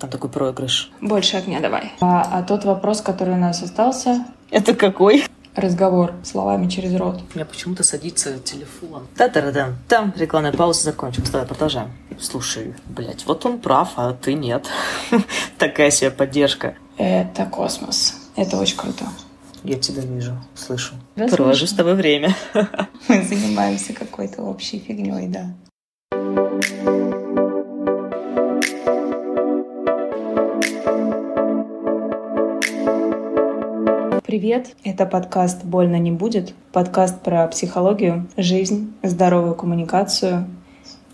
Там такой проигрыш. Больше огня давай. А, а тот вопрос, который у нас остался, Это какой? разговор словами через рот. У меня почему-то садится телефон. та та да Там рекламная пауза закончилась. Давай продолжаем. Слушай, блядь, вот он прав, а ты нет. Такая себе поддержка. Это космос. Это очень круто. Я тебя вижу, слышу. Провожу слышу. с тобой время. Мы занимаемся какой-то общей фигней, да. Привет, это подкаст «Больно не будет», подкаст про психологию, жизнь, здоровую коммуникацию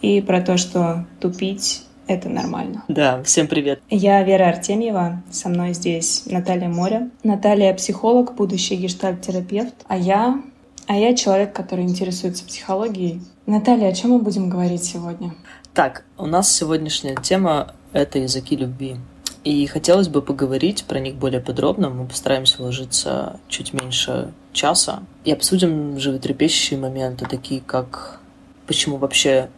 и про то, что тупить — это нормально. Да, всем привет. Я Вера Артемьева, со мной здесь Наталья Моря. Наталья — психолог, будущий гештальт-терапевт, а я... А я человек, который интересуется психологией. Наталья, о чем мы будем говорить сегодня? Так, у нас сегодняшняя тема — это языки любви. И хотелось бы поговорить про них более подробно. Мы постараемся вложиться чуть меньше часа. И обсудим животрепещущие моменты, такие как почему вообще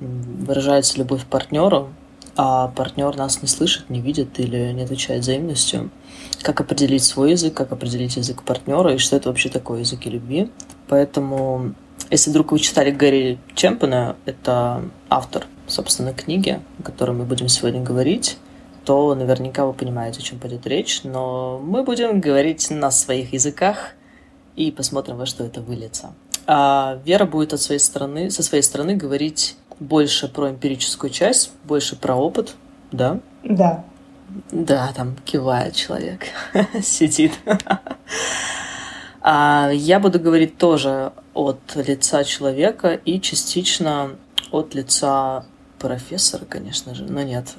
выражается любовь к партнеру, а партнер нас не слышит, не видит или не отвечает взаимностью. Как определить свой язык, как определить язык партнера и что это вообще такое языки любви. Поэтому, если вдруг вы читали Гэри Чемпена, это автор, собственно, книги, о которой мы будем сегодня говорить, то наверняка вы понимаете, о чем пойдет речь, но мы будем говорить на своих языках и посмотрим, во что это выльется. А Вера будет от своей стороны, со своей стороны говорить больше про эмпирическую часть, больше про опыт, да? Да. Да, там кивает человек, сидит. А я буду говорить тоже от лица человека и частично от лица профессора, конечно же, но нет.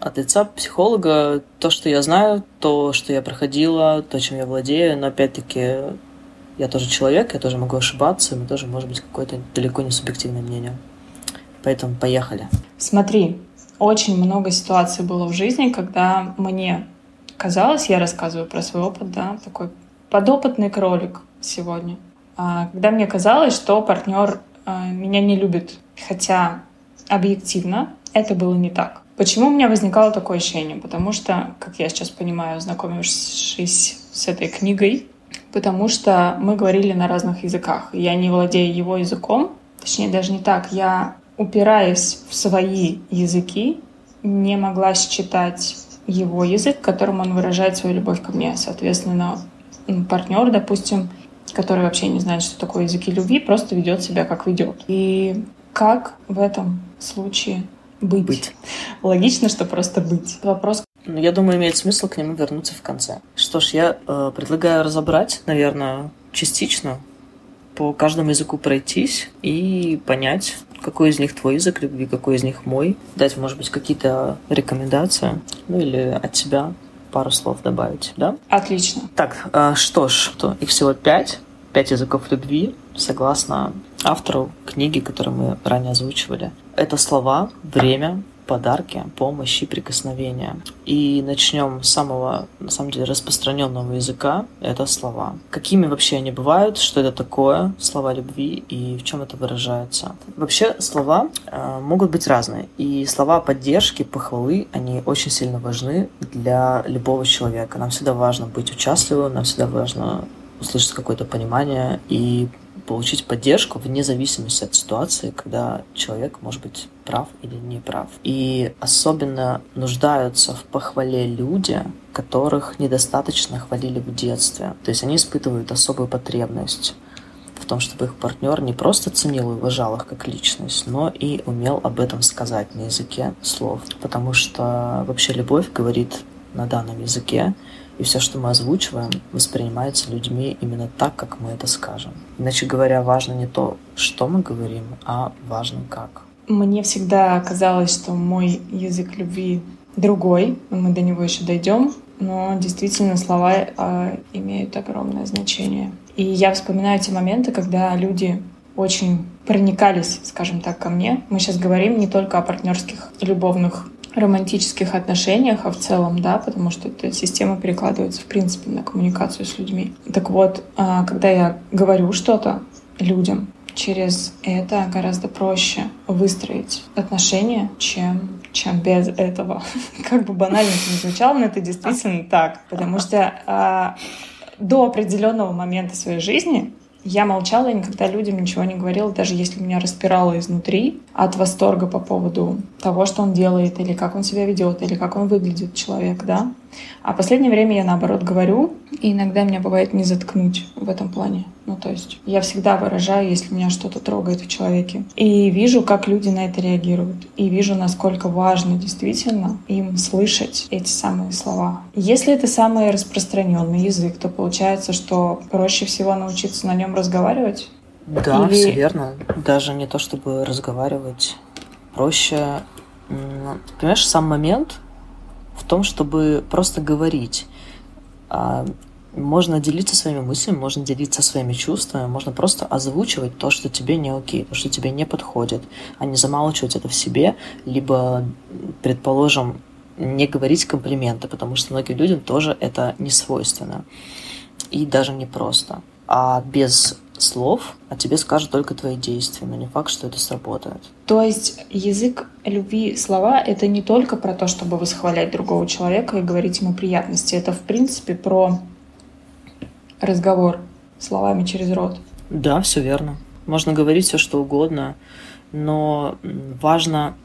От лица психолога то, что я знаю, то, что я проходила, то, чем я владею, но опять-таки я тоже человек, я тоже могу ошибаться, и тоже может быть какое-то далеко не субъективное мнение. Поэтому поехали. Смотри, очень много ситуаций было в жизни, когда мне казалось, я рассказываю про свой опыт, да, такой подопытный кролик сегодня. А, Когда мне казалось, что партнер а, меня не любит, хотя объективно это было не так. Почему у меня возникало такое ощущение? Потому что, как я сейчас понимаю, знакомившись с этой книгой, потому что мы говорили на разных языках. Я не владею его языком, точнее даже не так, я, упираясь в свои языки, не могла считать его язык, которым он выражает свою любовь ко мне. Соответственно, м, партнер, допустим, который вообще не знает, что такое языки любви, просто ведет себя как ведет. И как в этом случае быть? Быть. Логично, что просто быть. Вопрос, Ну, я думаю, имеет смысл к нему вернуться в конце. Что ж, я э, предлагаю разобрать, наверное, частично, по каждому языку пройтись и понять, какой из них твой язык любви, какой из них мой. Дать, может быть, какие-то рекомендации, ну или от себя пару слов добавить, да? отлично. Так, э, что ж, то их всего пять. Пять языков любви, согласно автору книги, которую мы ранее озвучивали. Это слова, время, подарки, помощь и прикосновения. И начнем с самого, на самом деле, распространенного языка. Это слова. Какими вообще они бывают, что это такое, слова любви и в чем это выражается. Вообще слова э, могут быть разные. И слова поддержки, похвалы, они очень сильно важны для любого человека. Нам всегда важно быть участливым, нам всегда важно услышать какое-то понимание и получить поддержку вне зависимости от ситуации, когда человек может быть прав или не прав. И особенно нуждаются в похвале люди, которых недостаточно хвалили в детстве. То есть они испытывают особую потребность в том, чтобы их партнер не просто ценил и уважал их как личность, но и умел об этом сказать на языке слов. Потому что вообще любовь говорит на данном языке, и все, что мы озвучиваем, воспринимается людьми именно так, как мы это скажем. Иначе говоря, важно не то, что мы говорим, а важно как. Мне всегда казалось, что мой язык любви другой, мы до него еще дойдем. Но действительно слова э, имеют огромное значение. И я вспоминаю те моменты, когда люди очень проникались, скажем так, ко мне. Мы сейчас говорим не только о партнерских, любовных, романтических отношениях, а в целом, да, потому что эта система перекладывается, в принципе, на коммуникацию с людьми. Так вот, а, когда я говорю что-то людям, через это гораздо проще выстроить отношения, чем чем без этого. Как бы банально это не звучало, но это действительно так. Потому что а, до определенного момента своей жизни я молчала и никогда людям ничего не говорила, даже если меня распирало изнутри от восторга по поводу того, что он делает, или как он себя ведет, или как он выглядит, человек, да. А в последнее время я наоборот говорю, и иногда меня бывает не заткнуть в этом плане. Ну, то есть я всегда выражаю, если меня что-то трогает в человеке. И вижу, как люди на это реагируют. И вижу, насколько важно действительно им слышать эти самые слова. Если это самый распространенный язык, то получается, что проще всего научиться на нем разговаривать. Да, Или... все верно. Даже не то, чтобы разговаривать. Проще, понимаешь, сам момент, в том, чтобы просто говорить. А, можно делиться своими мыслями, можно делиться своими чувствами, можно просто озвучивать то, что тебе не окей, то, что тебе не подходит, а не замалчивать это в себе, либо, предположим, не говорить комплименты, потому что многим людям тоже это не свойственно. И даже не просто. А без слов, а тебе скажут только твои действия, но не факт, что это сработает. То есть язык любви, слова — это не только про то, чтобы восхвалять другого человека и говорить ему приятности. Это, в принципе, про разговор словами через рот. Да, все верно. Можно говорить все, что угодно, но важно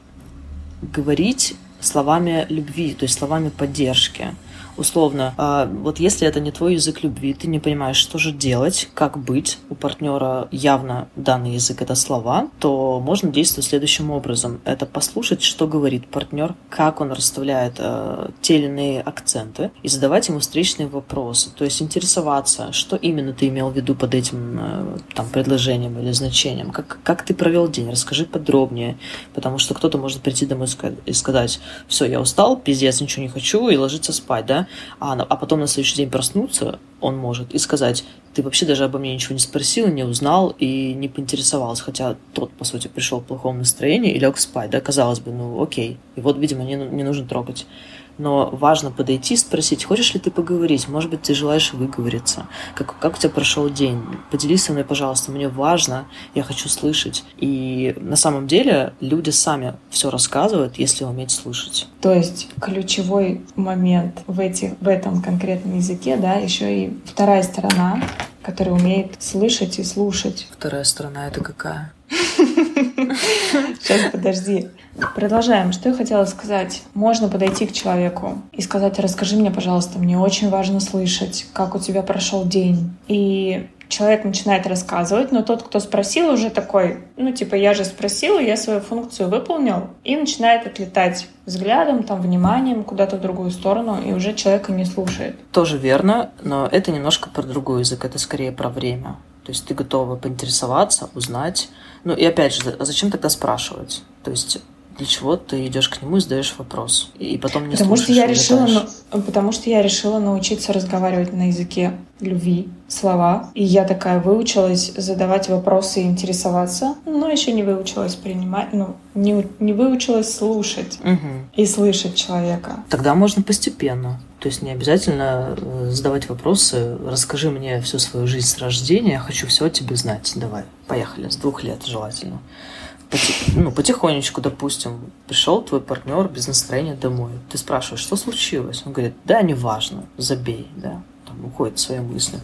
говорить словами любви, то есть словами поддержки условно, а, вот если это не твой язык любви, ты не понимаешь, что же делать, как быть, у партнера явно данный язык это слова, то можно действовать следующим образом. Это послушать, что говорит партнер, как он расставляет э, те или иные акценты, и задавать ему встречные вопросы. То есть интересоваться, что именно ты имел в виду под этим э, там, предложением или значением, как, как ты провел день, расскажи подробнее, потому что кто-то может прийти домой и сказать, все, я устал, пиздец, ничего не хочу, и ложиться спать, да, а, а потом на следующий день проснуться он может и сказать, ты вообще даже обо мне ничего не спросил, не узнал и не поинтересовался, хотя тот, по сути, пришел в плохом настроении и лег спать, да, казалось бы, ну окей, и вот, видимо, не, не нужно трогать но важно подойти, спросить, хочешь ли ты поговорить, может быть, ты желаешь выговориться, как, как у тебя прошел день, поделись со мной, пожалуйста, мне важно, я хочу слышать. И на самом деле люди сами все рассказывают, если уметь слышать. То есть ключевой момент в, этих, в этом конкретном языке, да, еще и вторая сторона, которая умеет слышать и слушать. Вторая сторона это какая? Сейчас, подожди. Продолжаем. Что я хотела сказать? Можно подойти к человеку и сказать, расскажи мне, пожалуйста, мне очень важно слышать, как у тебя прошел день. И человек начинает рассказывать, но тот, кто спросил, уже такой, ну, типа, я же спросил, я свою функцию выполнил, и начинает отлетать взглядом, там, вниманием куда-то в другую сторону, и уже человека не слушает. Тоже верно, но это немножко про другой язык, это скорее про время. То есть ты готова поинтересоваться, узнать. Ну и опять же, зачем тогда спрашивать? То есть для чего ты идешь к нему и задаешь вопрос, и потом не потому что я решила, ну, Потому что я решила научиться разговаривать на языке любви, слова. И я такая выучилась задавать вопросы и интересоваться, но еще не выучилась принимать, ну, не, не выучилась слушать угу. и слышать человека. Тогда можно постепенно. То есть не обязательно э, задавать вопросы. Расскажи мне всю свою жизнь с рождения, я хочу все о тебе знать. Давай, поехали, с двух лет желательно ну, потихонечку, допустим, пришел твой партнер без настроения домой. Ты спрашиваешь, что случилось? Он говорит, да, неважно, забей, да там, уходит в свои мысли.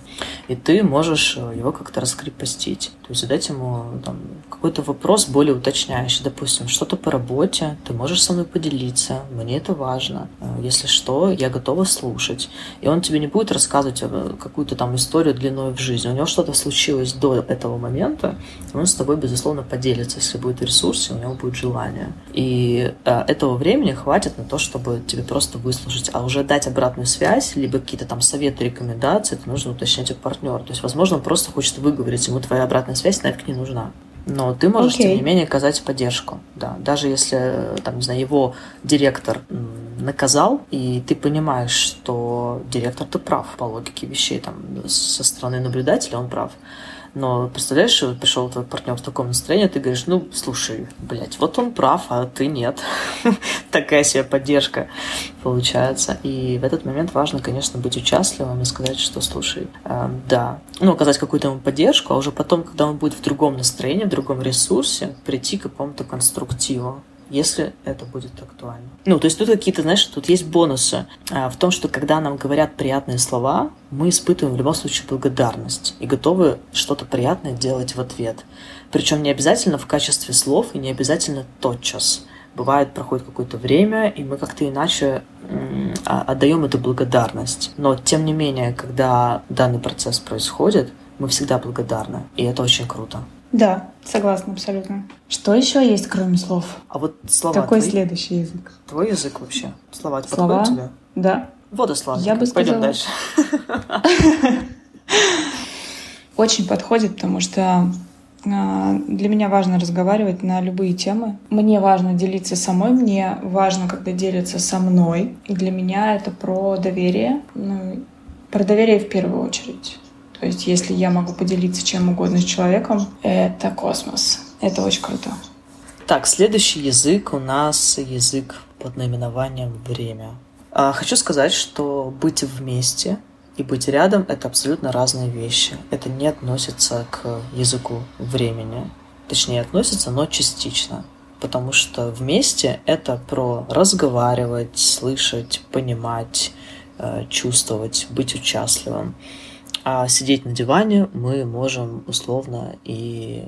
И ты можешь э, его как-то раскрепостить. То есть задать ему там, какой-то вопрос более уточняющий. Допустим, что-то по работе, ты можешь со мной поделиться, мне это важно. Э, если что, я готова слушать. И он тебе не будет рассказывать э, какую-то там историю длиной в жизни. У него что-то случилось до этого момента, он с тобой, безусловно, поделится, если будет ресурс, и у него будет желание. И этого времени хватит на то, чтобы тебе просто выслушать, а уже дать обратную связь, либо какие-то там советы, рекомендации, это нужно уточнять у партнера. То есть, возможно, он просто хочет выговорить, ему твоя обратная связь нафиг не нужна. Но ты можешь, okay. тем не менее, оказать поддержку. Да. Даже если, там, не знаю, его директор наказал, и ты понимаешь, что директор-то прав по логике вещей, там, со стороны наблюдателя он прав. Но представляешь, пришел твой партнер в таком настроении, ты говоришь, ну, слушай, блядь, вот он прав, а ты нет. Такая себе поддержка получается. И в этот момент важно, конечно, быть участливым и сказать, что, слушай, э, да, ну, оказать какую-то ему поддержку, а уже потом, когда он будет в другом настроении, в другом ресурсе, прийти к какому-то конструктиву если это будет актуально. Ну, то есть тут какие-то, знаешь, тут есть бонусы а, в том, что когда нам говорят приятные слова, мы испытываем в любом случае благодарность и готовы что-то приятное делать в ответ. Причем не обязательно в качестве слов и не обязательно тотчас. Бывает, проходит какое-то время, и мы как-то иначе а, отдаем эту благодарность. Но, тем не менее, когда данный процесс происходит, мы всегда благодарны, и это очень круто. Да, согласна абсолютно. Что еще есть, кроме слов? А вот слова Какой твои? следующий язык? Твой язык вообще? Слова, Слова? подходят тебе? Да. Водославник. Я бы Пойдем сказала- дальше. Очень подходит, потому что а, для меня важно разговаривать на любые темы. Мне важно делиться самой, мне важно, когда делятся со мной. И для меня это про доверие. Ну, про доверие в первую очередь. То есть, если я могу поделиться чем угодно с человеком, это космос. Это очень круто. Так, следующий язык у нас язык под наименованием «время». А, Хочу сказать, что быть вместе и быть рядом – это абсолютно разные вещи. Это не относится к языку времени. Точнее, относится, но частично. Потому что вместе – это про разговаривать, слышать, понимать, э, чувствовать, быть участливым. А сидеть на диване мы можем условно и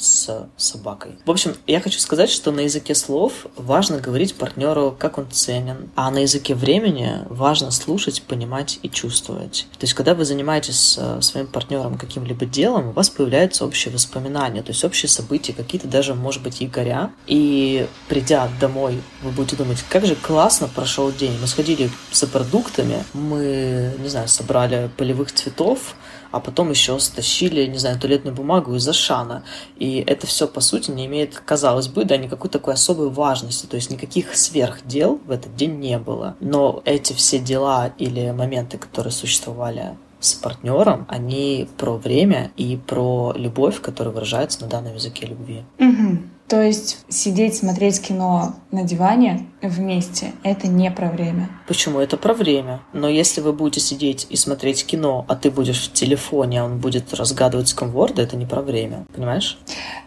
с собакой. В общем, я хочу сказать, что на языке слов важно говорить партнеру, как он ценен, а на языке времени важно слушать, понимать и чувствовать. То есть, когда вы занимаетесь с своим партнером каким-либо делом, у вас появляются общие воспоминания, то есть общие события, какие-то даже, может быть, якоря. И придя домой, вы будете думать, как же классно прошел день. Мы сходили за продуктами, мы, не знаю, собрали полевых цветов, а потом еще стащили, не знаю, туалетную бумагу из Ашана. И это все, по сути, не имеет, казалось бы, да, никакой такой особой важности. То есть никаких сверхдел в этот день не было. Но эти все дела или моменты, которые существовали с партнером, они про время и про любовь, которая выражается на данном языке любви. Мгм. То есть сидеть, смотреть кино на диване вместе — это не про время. Почему? Это про время. Но если вы будете сидеть и смотреть кино, а ты будешь в телефоне, а он будет разгадывать сканворды, это не про время. Понимаешь?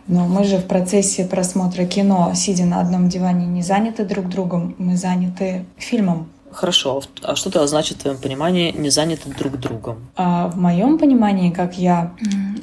Но мы же в процессе просмотра кино, сидя на одном диване, не заняты друг другом, мы заняты фильмом. Хорошо. А что это значит в твоем понимании не заняты друг другом? А в моем понимании, как я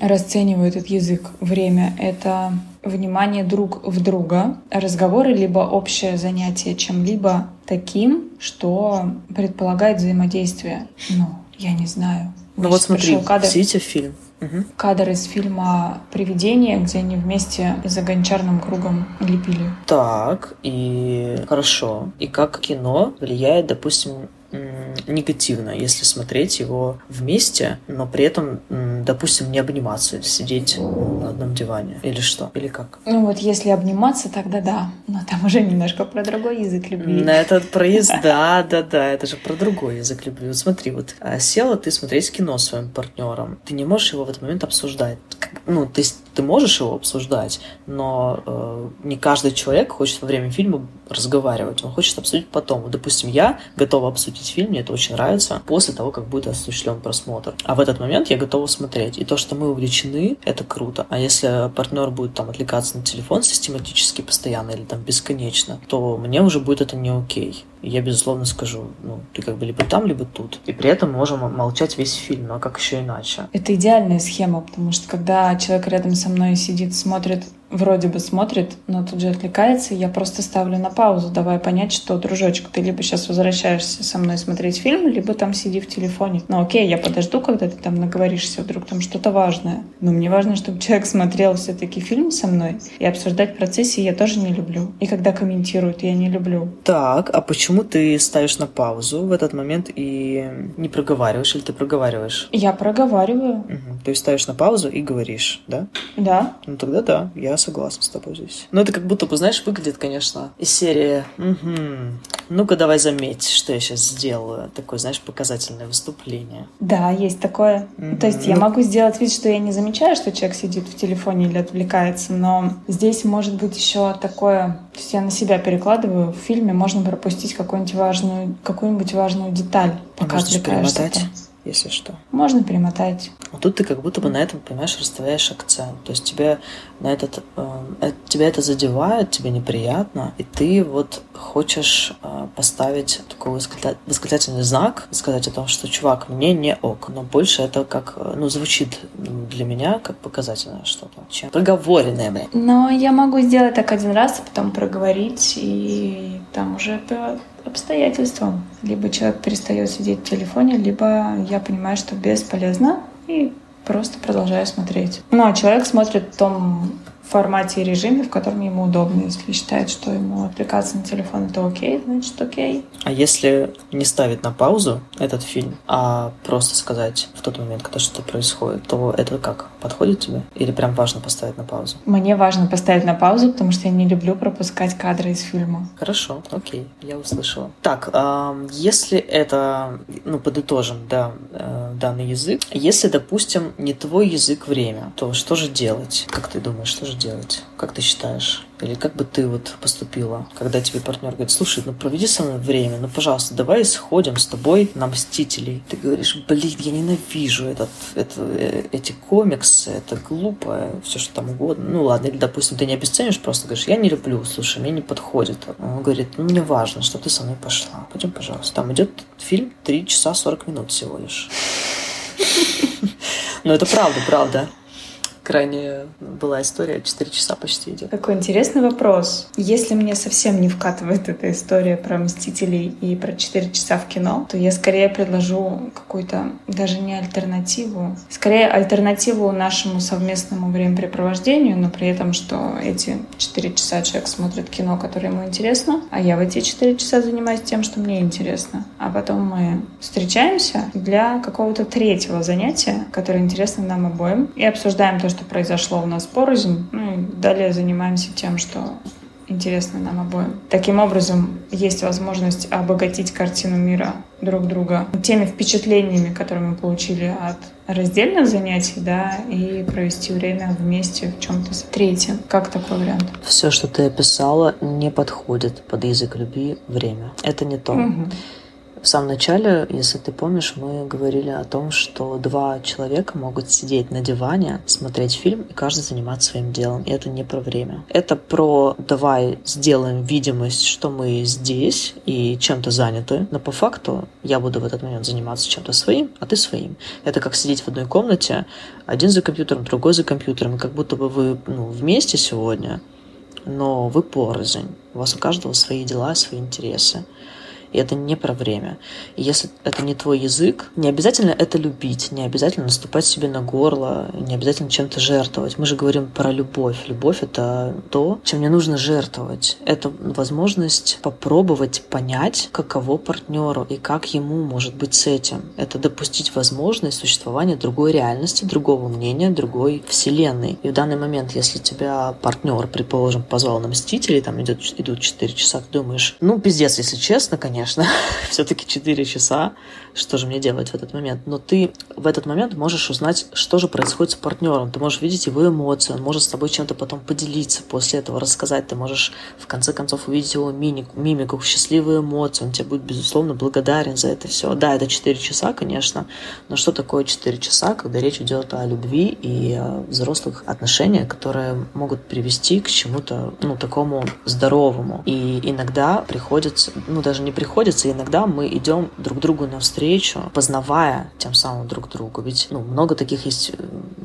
расцениваю этот язык, время — это внимание друг в друга, разговоры, либо общее занятие чем-либо таким, что предполагает взаимодействие. Ну, я не знаю. Ну вот смотри, кадр, сидите в фильм. Мгм. кадр из фильма «Привидение», где они вместе за гончарным кругом лепили. Так, и хорошо. И как кино влияет, допустим, негативно, если смотреть его вместе, но при этом, допустим, не обниматься, сидеть на одном диване. Или что? Или как? Ну вот если обниматься, тогда да. Но там уже немножко про другой язык любви. На этот проезд, да, да, да, это же про другой язык любви. Вот смотри, вот а, села ты смотреть кино с своим партнером, ты не можешь его в этот момент обсуждать. Ну, то есть ты можешь его обсуждать, но э, не каждый человек хочет во время фильма разговаривать, он хочет обсудить потом. Вот, допустим, я готова обсудить фильм, мне это очень нравится, после того, как будет осуществлен просмотр. А в этот момент я готова смотреть. И то, что мы увлечены, это круто. А если партнер будет там отвлекаться на телефон систематически постоянно или там бесконечно, то мне уже будет это не окей. Я, безусловно, скажу, ну, ты как бы либо там, либо тут. И при этом можем молчать весь фильм, ну а как еще иначе? Это идеальная схема, потому что когда человек рядом со мной сидит, смотрит, вроде бы смотрит, но тут же отвлекается, я просто ставлю на паузу, давая понять, что, дружочек, ты либо сейчас возвращаешься со мной смотреть фильм, либо там сиди в телефоне. Ну окей, я подожду, когда ты там наговоришься, вдруг там что-то важное. Но мне важно, чтобы человек смотрел все-таки фильм со мной, и обсуждать процессе я тоже не люблю. И когда комментируют, я не люблю. Так, а почему ты ставишь на паузу в этот момент и не проговариваешь, или ты проговариваешь? Я проговариваю, Мгм. То есть ставишь на паузу и говоришь, да? да. Ну тогда да, я согласен с тобой здесь. Но это как будто бы, знаешь, выглядит, конечно, из серии «Мгм. Ну-ка давай заметь, что я сейчас сделаю». Такое, знаешь, показательное выступление. Да, есть такое. Мгм. То есть я Ну- могу сделать вид, что я не замечаю, что человек сидит в телефоне или отвлекается, но здесь может быть еще такое, то есть я на себя перекладываю, в фильме можно пропустить какую-нибудь важную, какую-нибудь важную деталь, пока Можно перемотать. Если что. Можно перемотать. А тут ты как будто бы на этом, понимаешь, расставляешь акцент. То есть тебе на этот, э, тебя это задевает, тебе неприятно, и ты вот хочешь э, поставить такой восклицательный знак, сказать о том, что, чувак, мне не ок, но больше это как, э, ну, звучит для меня как показательное что-то, чем проговоренное, блин. Но я могу сделать так один раз, а потом проговорить, и там уже по обстоятельствам. Либо человек перестает сидеть в телефоне, либо я понимаю, что бесполезно, и просто продолжаю смотреть. Ну, а человек смотрит в том формате и режиме, в котором ему удобно. Если считает, что ему отвлекаться на телефон это окей, значит окей. А если не ставить на паузу этот фильм, а просто сказать в тот момент, когда что-то происходит, то это как? Подходит тебе? Или прям важно поставить на паузу? Мне важно поставить на паузу, потому что я не люблю пропускать кадры из фильма. Хорошо, окей, я услышала. Так, э, если это, ну, подытожим, да, э, данный язык, если, допустим, не твой язык время, то что же делать? Как ты думаешь, что же делать? Как ты считаешь? Или как бы ты вот поступила, когда тебе партнер говорит, слушай, ну проведи со мной время, ну пожалуйста, давай сходим с тобой на Мстителей. Ты говоришь, блин, я ненавижу этот, это, э, эти комиксы, это глупо, все что там угодно. Ну ладно, или, допустим, ты не обесценишь, просто говоришь, я не люблю, слушай, мне не подходит. Он говорит, ну мне важно, что ты со мной пошла. Пойдем, пожалуйста. Там идет фильм 3 часа 40 минут всего лишь. Ну, это правда, правда крайне была история, 4 часа почти идет. Какой интересный вопрос. Если мне совсем не вкатывает эта история про Мстителей и про 4 часа в кино, то я скорее предложу какую-то даже не альтернативу, скорее альтернативу нашему совместному времяпрепровождению, но при этом, что эти 4 часа человек смотрит кино, которое ему интересно, а я в эти 4 часа занимаюсь тем, что мне интересно. А потом мы встречаемся для какого-то третьего занятия, которое интересно нам обоим, и обсуждаем то, что произошло у нас порознь. Ну и далее занимаемся тем, что интересно нам обоим. Таким образом, есть возможность обогатить картину мира друг друга теми впечатлениями, которые мы получили от раздельных занятий, да, и провести время вместе в чем-то третьем. Как такой вариант? Все, что ты описала, не подходит под язык любви время. Это не то. Угу. В самом начале, если ты помнишь, мы говорили о том, что два человека могут сидеть на диване, смотреть фильм и каждый заниматься своим делом. И это не про время. Это про давай сделаем видимость, что мы здесь и чем-то заняты. Но по факту я буду в этот момент заниматься чем-то своим, а ты своим. Это как сидеть в одной комнате, один за компьютером, другой за компьютером. как будто бы вы ну, вместе сегодня, но вы порознь. У вас у каждого свои дела, свои интересы. И это не про время. И если это не твой язык, не обязательно это любить, не обязательно наступать себе на горло, не обязательно чем-то жертвовать. Мы же говорим про любовь. Любовь — это то, чем не нужно жертвовать. Это возможность попробовать понять, каково партнеру и как ему может быть с этим. Это допустить возможность существования другой реальности, другого мнения, другой вселенной. И в данный момент, если тебя партнер, предположим, позвал на Мстителей, там идет, идут 4 часа, ты думаешь, ну, пиздец, если честно, конечно, конечно. Все-таки 4 часа. Что же мне делать в этот момент? Но ты в этот момент можешь узнать, что же происходит с партнером. Ты можешь видеть его эмоции, он может с тобой чем-то потом поделиться, после этого рассказать. Ты можешь в конце концов увидеть его мимику, мимику счастливые эмоции. Он тебе будет, безусловно, благодарен за это все. Да, это 4 часа, конечно, но что такое 4 часа, когда речь идет о любви и о взрослых отношениях, которые могут привести к чему-то, ну, такому здоровому. И иногда приходится, ну, даже не приходится, приходится, иногда мы идем друг другу навстречу, познавая тем самым друг друга. Ведь ну, много таких есть э,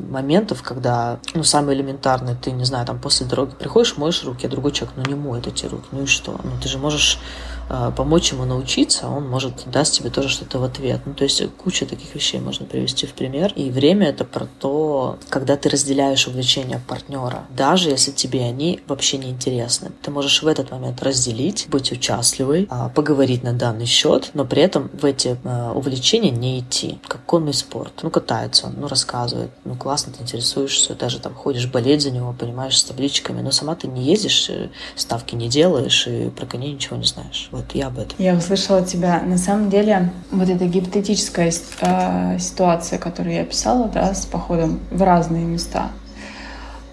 моментов, когда, ну, самый элементарный, ты, не знаю, там после дороги приходишь, моешь руки, а другой человек, ну, не моет эти руки, ну и что? Ну, ты же можешь помочь ему научиться, он может даст тебе тоже что-то в ответ. Ну, то есть куча таких вещей можно привести в пример. И время это про то, когда ты разделяешь увлечения партнера, даже если тебе они вообще не интересны. Ты можешь в этот момент разделить, быть участливой, э, поговорить говорить на данный счет, но при этом в эти э, увлечения не идти. Как конный спорт. Ну, катается ну, рассказывает. Ну, классно, ты интересуешься, даже там ходишь болеть за него, понимаешь, с табличками. Но сама ты не ездишь, э, ставки не делаешь и про коней ничего не знаешь. Вот я об этом. Я услышала тебя. На самом деле, вот эта гипотетическая э, ситуация, которую я писала, да, с походом в разные места,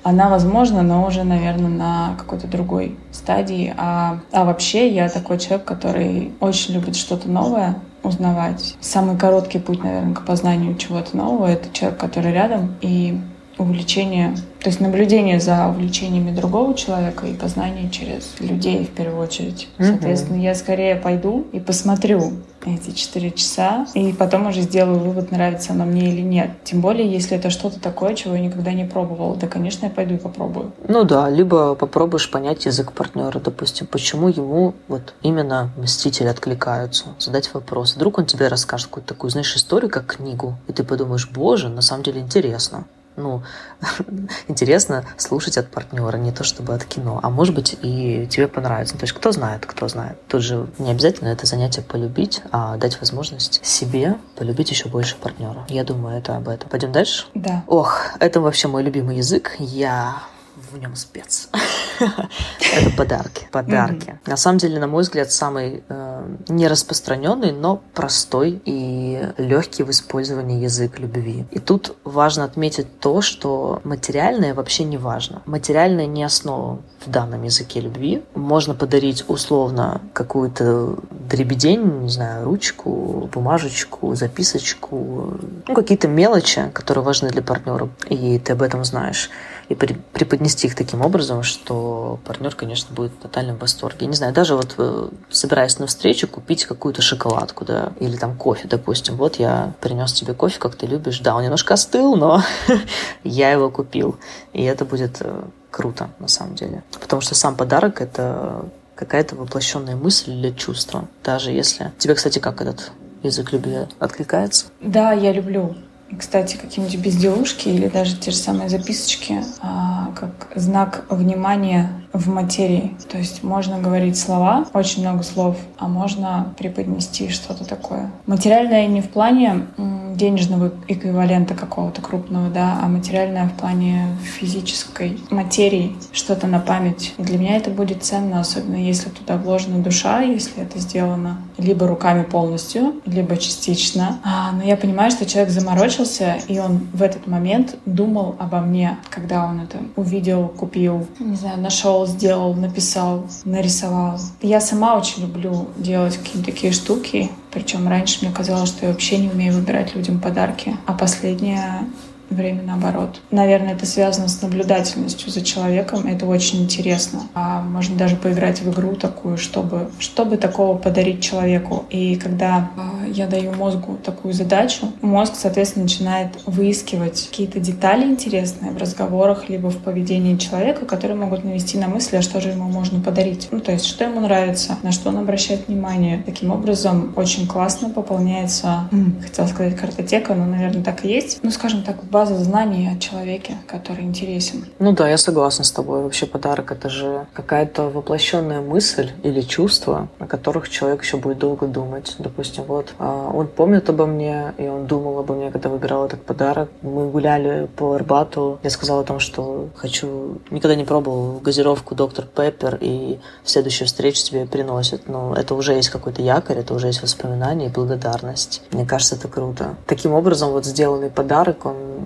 она возможна, но уже, наверное, на какой-то другой стадии. А, а вообще я такой человек, который очень любит что-то новое, узнавать. Самый короткий путь, наверное, к познанию чего-то нового — это человек, который рядом, и увлечение, то есть наблюдение за увлечениями другого человека и познание через людей в первую очередь. Соответственно, я скорее пойду и посмотрю эти четыре часа, и потом уже сделаю вывод, нравится оно мне или нет. Тем более, если это что-то такое, чего я никогда не пробовала. Да, конечно, я пойду и попробую. Ну да, либо попробуешь понять язык партнера, допустим, почему ему вот именно Мстители откликаются, задать вопрос. Вдруг он тебе расскажет какую-то такую, знаешь, историю, как книгу, и ты подумаешь, боже, на самом деле интересно ну, интересно слушать от партнера, не то чтобы от кино. А может быть, и тебе понравится. То есть, кто знает, кто знает. Тут же не обязательно это занятие полюбить, а дать возможность себе полюбить еще больше партнера. Я думаю, это об этом. Пойдем дальше? Да. Ох, это вообще мой любимый язык. Я в нем спец. Это подарки. Подарки. На самом деле, на мой взгляд, самый э, нераспространенный, но простой и легкий в использовании язык любви. И тут важно отметить то, что материальное вообще не важно. Материальное не основа в данном языке любви. Можно подарить условно какую-то дребедень, не знаю, ручку, бумажечку, записочку, ну, какие-то мелочи, которые важны для партнера, и ты об этом знаешь и преподнести их таким образом, что партнер, конечно, будет в тотальном восторге. не знаю, даже вот э, собираясь на встречу, купить какую-то шоколадку, да, или там кофе, допустим. Вот я принес тебе кофе, как ты любишь. Да, он немножко остыл, но я его купил. И это будет э, круто, на самом деле. Потому что сам подарок — это какая-то воплощенная мысль или чувство. Даже если... Тебе, кстати, как этот язык любви откликается? Да, я люблю кстати, какие-нибудь безделушки или даже те же самые записочки, а, как знак внимания в материи. То есть можно говорить слова, очень много слов, а можно преподнести что-то такое. Материальное не в плане денежного эквивалента какого-то крупного, да, а материальное в плане физической материи, что-то на память. И для меня это будет ценно, особенно если туда вложена душа, если это сделано либо руками полностью, либо частично. А, но я понимаю, что человек заморочился, и он в этот момент думал обо мне, когда он это увидел, купил, не знаю, нашел сделал, написал, нарисовал. Я сама очень люблю делать какие-то такие штуки. Причем раньше мне казалось, что я вообще не умею выбирать людям подарки. А последнее время наоборот. Наверное, это связано с наблюдательностью за человеком. Это очень интересно. А можно даже поиграть в игру такую, чтобы, чтобы такого подарить человеку. И когда э, я даю мозгу такую задачу, мозг, соответственно, начинает выискивать какие-то детали интересные в разговорах либо в поведении человека, которые могут навести на мысли, а что же ему можно подарить. Ну, то есть, что ему нравится, на что он обращает внимание. Таким образом, очень классно пополняется, хотела сказать картотека, но, наверное, так и есть. Ну, скажем так, база знаний о человеке, который интересен. Ну да, я согласна с тобой. Вообще подарок — это же какая-то воплощенная мысль или чувство, о которых человек еще будет долго думать. Допустим, вот а, он помнит обо мне, и он думал обо мне, когда выбирал этот подарок. Мы гуляли по Арбату. Я сказала о том, что хочу... Никогда не пробовал газировку Доктор Пеппер, и в следующую встречу тебе приносят. Но это уже есть какой-то якорь, это уже есть воспоминание и благодарность. Мне кажется, это круто. Таким образом, вот сделанный подарок, он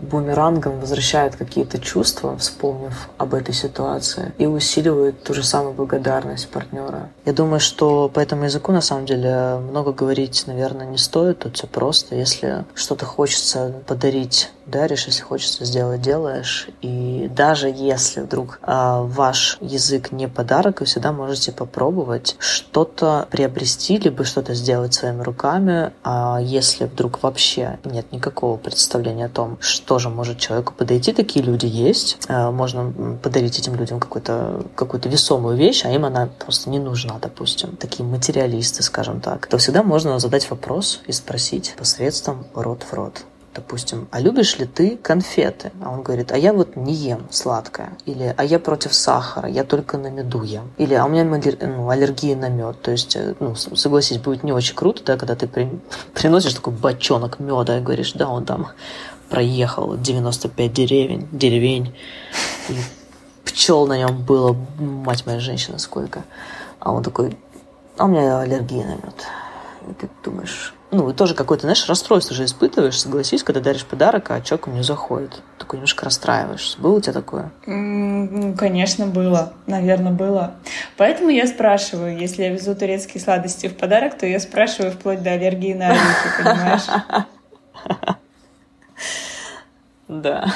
бумерангом возвращает какие-то чувства, вспомнив об этой ситуации, и усиливает ту же самую благодарность партнера. Я думаю, что по этому языку на самом деле много говорить, наверное, не стоит. Тут все просто. Если что-то хочется подарить даришь, если хочется сделать, делаешь. И даже если вдруг э, ваш язык не подарок, вы всегда можете попробовать что-то приобрести, либо что-то сделать своими руками. А если вдруг вообще нет никакого представления о том, что же может человеку подойти, такие люди есть. Э, можно подарить этим людям какую-то какую весомую вещь, а им она просто не нужна, допустим. Такие материалисты, скажем так. То всегда можно задать вопрос и спросить посредством рот в рот допустим, а любишь ли ты конфеты? А он говорит, а я вот не ем сладкое. Или, а я против сахара, я только на меду ем. Или, а у меня ну, аллергия на мед. То есть, э, ну, согласись, будет не очень круто, да, когда ты при, приносишь такой бочонок меда и говоришь, да, он там проехал 95 деревень, деревень, и пчел на нем было, мать моя женщина, сколько. А он такой, а у меня аллергия на мед. И ты думаешь, ну, тоже какое-то, знаешь, расстройство же испытываешь, согласись, когда даришь подарок, а человек не заходит. Такой немножко расстраиваешься. Было у тебя такое? Конечно, было. Наверное, было. Поэтому я спрашиваю, если я везу турецкие сладости в подарок, то я спрашиваю вплоть до аллергии на орехи, понимаешь? Да.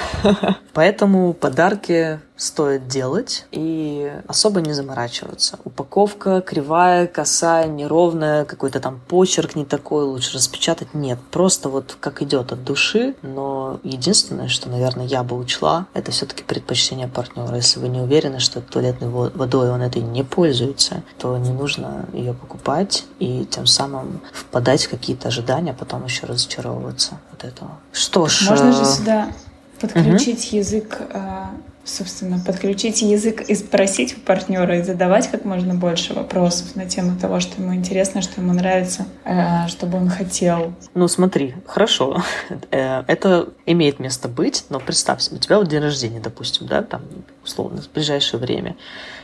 Поэтому подарки стоит делать и особо не заморачиваться. Упаковка кривая, косая, неровная, какой-то там почерк не такой, лучше распечатать. Нет, просто вот как идет от души. Но единственное, что, наверное, я бы учла, это все-таки предпочтение партнера. Если вы не уверены, что туалетной водой он этой не пользуется, то не нужно ее покупать и тем самым впадать в какие-то ожидания, а потом еще разочаровываться от этого. Что ж... Можно же э, сюда подключить угу. язык, э, собственно, подключить язык и спросить у партнера и задавать как можно больше вопросов на тему того, что ему интересно, что ему нравится, э, чтобы он хотел. Ну, смотри, хорошо, э, это имеет место быть, но представь себе, у тебя вот день рождения, допустим, да, там, условно, в ближайшее время,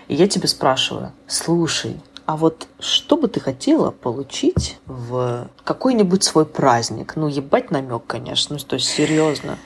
и я тебе спрашиваю, слушай, а вот что бы ты хотела получить в какой-нибудь свой праздник? Ну, ебать намек, конечно, ну, то есть серьезно.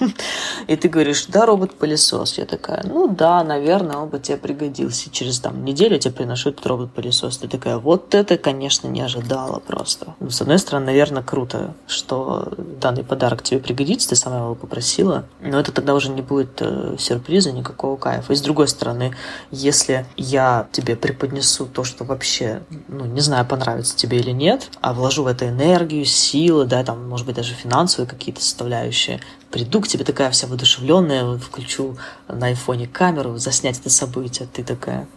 И ты говоришь, да, робот-пылесос. Я такая, ну да, наверное, он бы тебе пригодился. Через там неделю тебе приношу этот робот-пылесос. Ты такая, вот это, конечно, не ожидала просто. Ну, с одной стороны, наверное, круто, что данный подарок тебе пригодится, ты сама его попросила. Но это тогда уже не будет э, сюрприза, никакого кайфа. И с другой стороны, если я тебе преподнесу то, что вообще, ну, не знаю, понравится тебе или нет, а вложу в это энергию, силы, да, там, может быть, даже финансовые какие-то составляющие, приду к тебе такая вся воодушевленная, включу на айфоне камеру, заснять это событие, ты такая...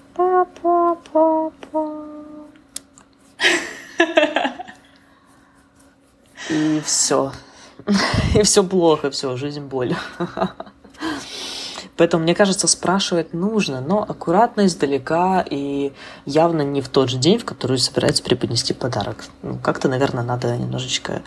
И все. И все плохо, все, жизнь боль. Поэтому, мне кажется, спрашивать нужно, но аккуратно, издалека и явно не в тот же день, в который собирается преподнести подарок. Ну, как-то, наверное, надо немножечко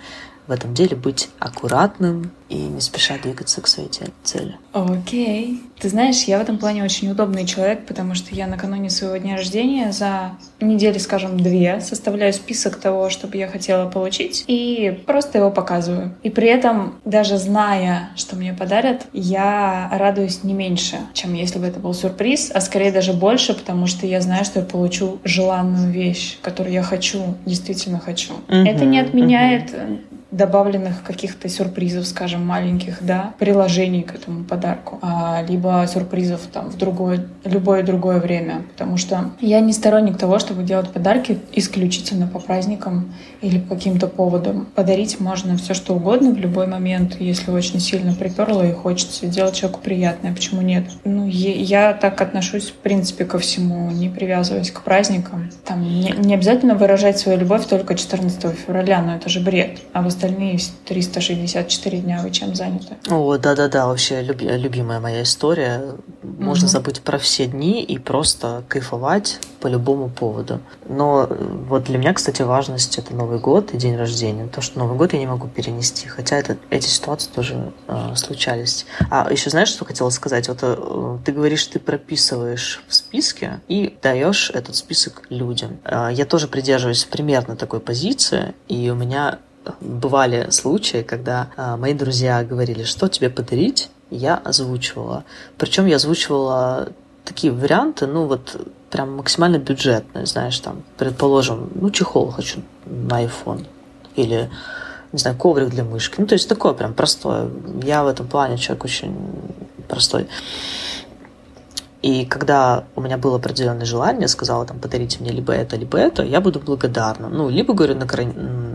в этом деле быть аккуратным и не спеша двигаться к своей цели. Окей. Okay. Ты знаешь, я в этом плане очень удобный человек, потому что я накануне своего дня рождения за недели, скажем, две составляю список того, что бы я хотела получить, и просто его показываю. И при этом, даже зная, что мне подарят, я радуюсь не меньше, чем если бы это был сюрприз, а скорее даже больше, потому что я знаю, что я получу желанную вещь, которую я хочу, действительно хочу. Mm-hmm, это не отменяет mm-hmm добавленных каких-то сюрпризов, скажем, маленьких, да, приложений к этому подарку, а, либо сюрпризов там в другое, любое другое время, потому что я не сторонник того, чтобы делать подарки исключительно по праздникам или по каким-то поводам. Подарить можно все что угодно в любой момент, если очень сильно приперло и хочется сделать человеку приятное, почему нет? Ну, я так отношусь, в принципе, ко всему, не привязываясь к праздникам. Там не, не обязательно выражать свою любовь только 14 февраля, но это же бред. А в остальные 364 дня вы чем заняты? О, да-да-да, вообще люби, любимая моя история. Можно угу. забыть про все дни и просто кайфовать по любому поводу. Но вот для меня, кстати, важность это Новый год и день рождения. То, что Новый год я не могу перенести, хотя это, эти ситуации тоже э, случались. А еще знаешь, что хотела сказать? Вот э, ты говоришь, ты прописываешь в списке и даешь этот список людям. Э, я тоже придерживаюсь примерно такой позиции, и у меня бывали случаи, когда а, мои друзья говорили, что тебе подарить, я озвучивала. Причем я озвучивала такие варианты, ну вот прям максимально бюджетные, знаешь, там, предположим, ну чехол хочу на iPhone или не знаю, коврик для мышки. Ну, то есть такое прям простое. Я в этом плане человек очень простой. И когда у меня было определенное желание, сказала там, подарите мне либо это, либо это, я буду благодарна. Ну, либо говорю, на.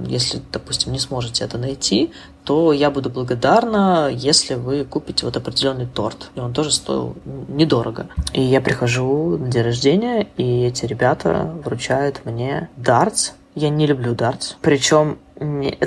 Если, допустим, не сможете это найти, то я буду благодарна, если вы купите вот определенный торт. И он тоже стоил недорого. И я прихожу на день рождения, и эти ребята вручают мне дартс. Я не люблю дартс. Причем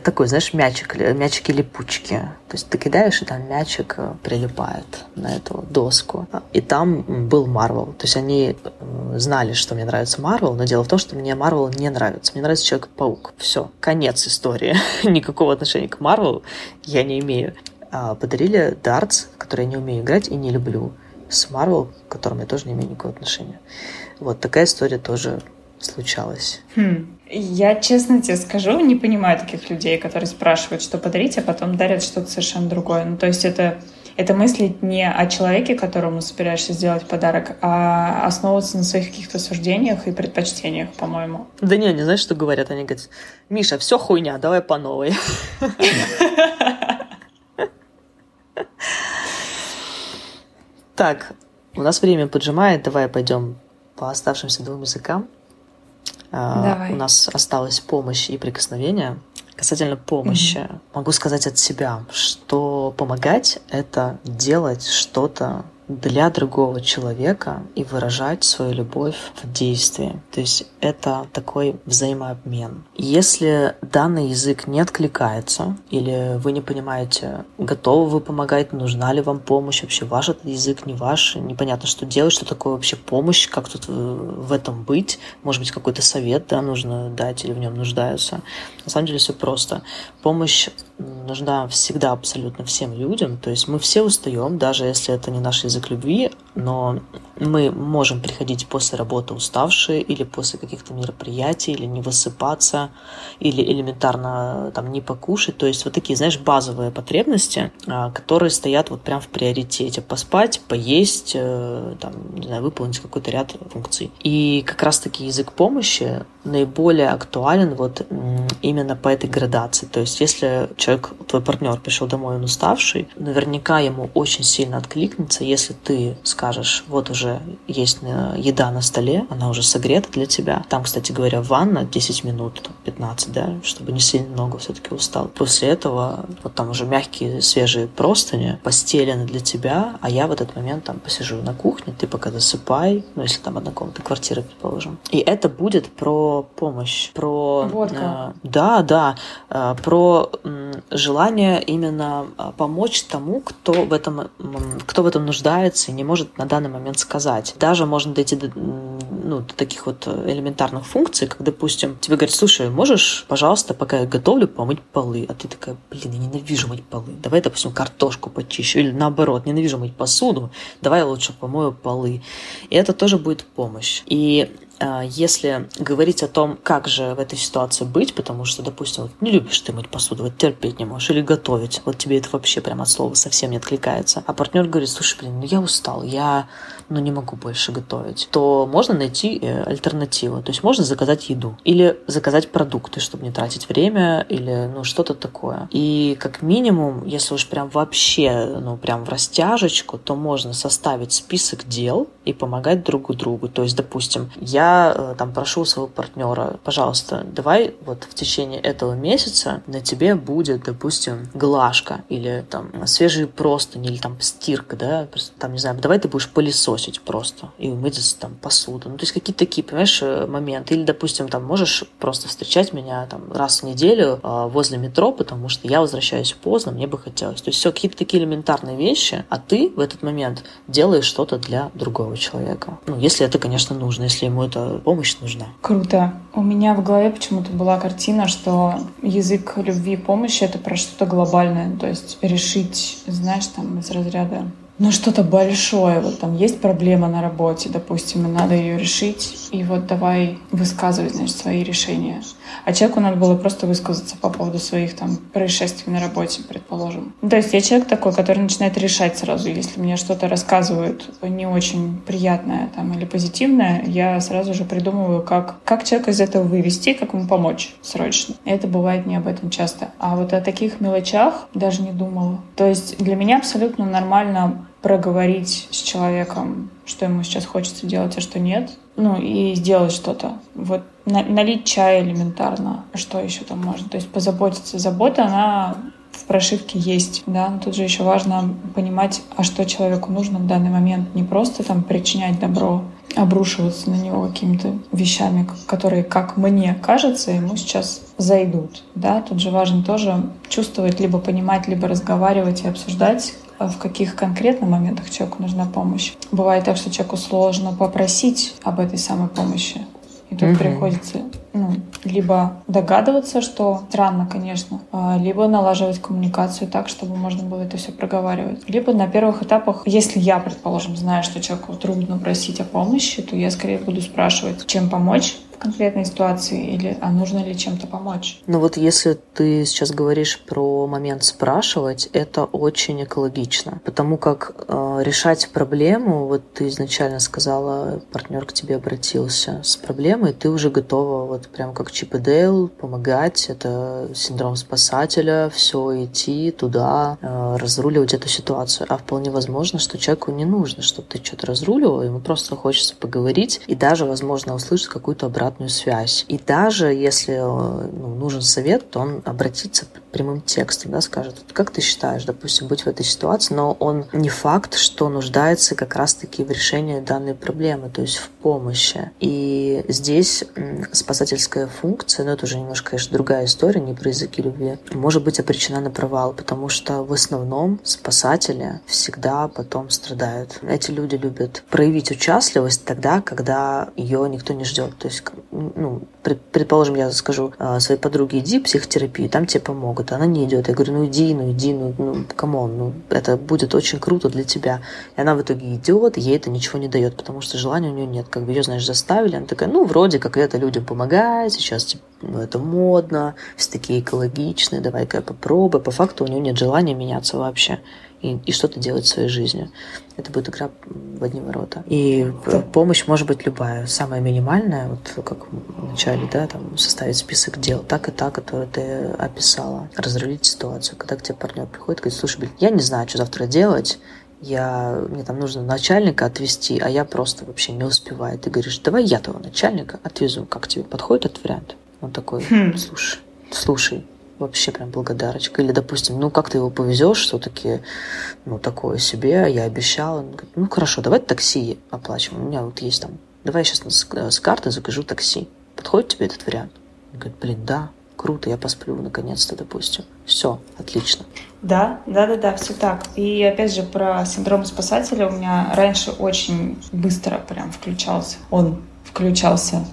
такой, знаешь, мячик, мячики-липучки. То есть ты кидаешь, и там мячик э, прилипает на эту доску. И там был Марвел. То есть они э, знали, что мне нравится Марвел, но дело в том, что мне Марвел не нравится. Мне нравится Человек-паук. Все, конец истории. Никакого отношения к Марвел я не имею. А подарили дартс, который я не умею играть и не люблю. С Марвел, к которому я тоже не имею никакого отношения. Вот такая история тоже случалось. Хм. Я честно тебе скажу, не понимаю таких людей, которые спрашивают, что подарить, а потом дарят что-то совершенно другое. Ну, то есть это это мыслить не о человеке, которому собираешься сделать подарок, а основываться на своих каких-то суждениях и предпочтениях, по-моему. Да не, не знаешь, что говорят? Они говорят, Миша, все хуйня, давай по новой. Так, у нас время поджимает, давай пойдем по оставшимся двум языкам. А, давай. У нас осталась помощь и прикосновение. Касательно помощи, mm-hmm. могу сказать от себя, что помогать это делать что-то для другого человека и выражать свою любовь в действии. То есть это такой взаимообмен. Если данный язык не откликается, или вы не понимаете, готовы вы помогать, нужна ли вам помощь, вообще ваш этот язык, не ваш, непонятно, что делать, что такое вообще помощь, как тут в этом быть, может быть, какой-то совет да, нужно дать или в нем нуждаются. На самом деле все просто. Помощь нужна всегда абсолютно всем людям. То есть мы все устаем, даже если это не наш язык любви, но мы можем приходить после работы уставшие или после каких-то мероприятий, или не высыпаться, или элементарно там не покушать. То есть вот такие, знаешь, базовые потребности, а, которые стоят вот прям в приоритете. Поспать, поесть, э, там, не знаю, выполнить какой-то ряд функций. И как раз-таки язык помощи наиболее актуален вот именно по этой градации. То есть если человек, твой партнер пришел домой, он уставший, наверняка ему очень сильно откликнется, если ты скажешь, вот уже есть э, еда на столе, она уже согрета для тебя. Там, кстати говоря, ванна 10 минут, 15, да, чтобы не сильно много все-таки устал. После этого вот там уже мягкие свежие простыни постелены для тебя, а я в этот момент там посижу на кухне, ты пока засыпай, ну если там одна комната квартира, предположим. И это будет про помощь, про... Вот как. Э, да, да, э, про желание именно э, помочь тому, кто в этом, кто в этом нуждается и не может на данный момент сказать. Даже можно дойти до, ну, до таких вот элементарных функций, как, допустим, тебе говорят, слушай, можешь, пожалуйста, пока я готовлю, помыть полы, а ты такая, блин, я ненавижу мыть полы, давай, допустим, картошку почищу, или наоборот, ненавижу мыть посуду, давай я лучше помою полы. И это тоже будет помощь. И если говорить о том, как же в этой ситуации быть, потому что, допустим, вот не любишь ты мыть посуду, вот терпеть не можешь, или готовить, вот тебе это вообще прямо от слова совсем не откликается, а партнер говорит, слушай, блин, ну я устал, я ну, не могу больше готовить, то можно найти э, альтернативу. То есть можно заказать еду или заказать продукты, чтобы не тратить время или ну, что-то такое. И как минимум, если уж прям вообще, ну, прям в растяжечку, то можно составить список дел и помогать друг другу. То есть, допустим, я Э, там прошу своего партнера, пожалуйста, давай вот в течение этого месяца на тебе будет, допустим, глажка или там свежие простыни или там стирка, да, там, не знаю, давай ты будешь пылесосить просто и мыть там посуду. Ну, то есть какие-то такие, понимаешь, э, моменты. Или, допустим, там можешь просто встречать меня там раз в неделю э, возле метро, потому что я возвращаюсь поздно, мне бы хотелось. То есть все какие-то такие элементарные вещи, а ты в этот момент делаешь что-то для другого человека. Ну, если это, конечно, нужно, если ему это помощь нужна. Круто. У меня в голове почему-то была картина, что язык любви и помощи — это про что-то глобальное. То есть решить, знаешь, там из разряда ну, что-то большое. Вот там есть проблема на работе, допустим, и надо ее решить. И вот давай высказывать, значит, свои решения. А человеку надо было просто высказаться по поводу своих там происшествий на работе, предположим. Ну, то есть я человек такой, который начинает решать сразу. Если мне что-то рассказывают не очень приятное там или позитивное, я сразу же придумываю, как, как человека из этого вывести, как ему помочь срочно. Это бывает не об этом часто. А вот о таких мелочах даже не думала. То есть для меня абсолютно нормально проговорить с человеком, что ему сейчас хочется делать, а что нет. Ну, и сделать что-то. Вот на, налить чай элементарно. Что еще там можно? То есть позаботиться. Забота, она в прошивке есть, да, но тут же еще важно понимать, а что человеку нужно в данный момент. Не просто там причинять добро, обрушиваться на него какими-то вещами, которые, как мне кажется, ему сейчас зайдут. Да? Тут же важно тоже чувствовать, либо понимать, либо разговаривать и обсуждать, в каких конкретных моментах человеку нужна помощь. Бывает так, что человеку сложно попросить об этой самой помощи. И тут угу. приходится ну, либо догадываться, что странно, конечно, а, либо налаживать коммуникацию так, чтобы можно было это все проговаривать. Либо на первых этапах, если я, предположим, знаю, что человеку трудно просить о помощи, то я скорее буду спрашивать, чем помочь, конкретной ситуации или а нужно ли чем-то помочь. Ну вот если ты сейчас говоришь про момент спрашивать, это очень экологично, потому как э, решать проблему, вот ты изначально сказала, партнер к тебе обратился с проблемой, ты уже готова вот прям как Чип и Дейл помогать, это синдром спасателя, все идти туда, э, разруливать эту ситуацию. А вполне возможно, что человеку не нужно, чтобы ты что-то разруливал, ему просто хочется поговорить и даже, возможно, услышать какую-то обратную связь. И даже если э, ну, нужен совет, то он обратится прямым текстом, да, скажет, как ты считаешь, допустим, быть в этой ситуации, но он не факт, что нуждается как раз-таки в решении данной проблемы, то есть в помощи. И здесь спасательская функция, но это уже немножко, конечно, другая история, не про языки любви, может быть обречена на провал, потому что в основном спасатели всегда потом страдают. Эти люди любят проявить участливость тогда, когда ее никто не ждет. То есть, ну, предположим, я скажу а, своей подруге, иди в психотерапию, там тебе помогут. Она не идет. Я говорю, ну иди, ну иди, ну, ну come on, ну это будет очень круто для тебя. И она в итоге идет, ей это ничего не дает, потому что желания у нее нет. Как бы ее, знаешь, заставили. Она такая, ну вроде как это людям помогает, сейчас типа, ну, это модно, все такие экологичные, давай-ка я попробую. По факту у нее нет желания меняться вообще и, и что-то делать в своей жизни. Это будет игра в одни ворота. И помощь может быть любая, самая минимальная, вот как в начале, да, там составить список дел, так и так, которые ты описала, разрулить ситуацию. Когда к тебе партнер приходит, говорит, слушай, блин, я не знаю, что завтра делать, я, мне там нужно начальника отвезти, а я просто вообще не успеваю. Ты говоришь, давай я того начальника отвезу. Как тебе подходит этот вариант? Он такой, хм. слушай, слушай, вообще прям благодарочка. Или, допустим, ну как ты его повезешь, все-таки, ну такое себе, я обещала. Ну хорошо, давай такси оплачиваем. У меня вот есть там, давай я сейчас с карты закажу такси. Подходит тебе этот вариант? Он говорит, блин, да, круто, я посплю наконец-то, допустим. Все, отлично. Да, да, да, да, все так. И опять же про синдром спасателя у меня раньше очень быстро прям включался. Он включался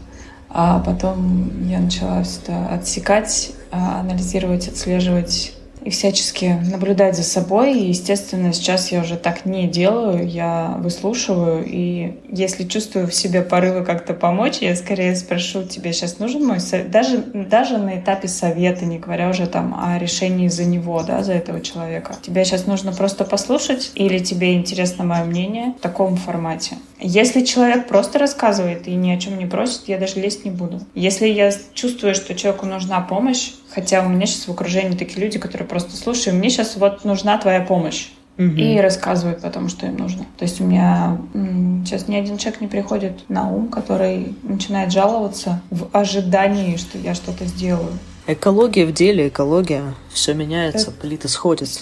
а потом я начала все это отсекать, а, анализировать, отслеживать и всячески наблюдать за собой. И, естественно, сейчас я уже так не делаю. Я выслушиваю, и если чувствую в себе порывы как-то помочь, я скорее спрошу, тебе сейчас нужен мой совет? Даже, даже на этапе совета, не говоря уже там о решении за него, да, за этого человека. Тебе сейчас нужно просто послушать или тебе интересно мое мнение в таком формате? Если человек просто рассказывает и ни о чем не просит, я даже лезть не буду. Если я чувствую, что человеку нужна помощь, хотя у меня сейчас в окружении такие люди, которые просто слушают, мне сейчас вот нужна твоя помощь. Угу. И рассказывают потом, что им нужно. То есть у меня сейчас ни один человек не приходит на ум, который начинает жаловаться в ожидании, что я что-то сделаю. Экология в деле, экология. Все меняется, это... плиты сходят.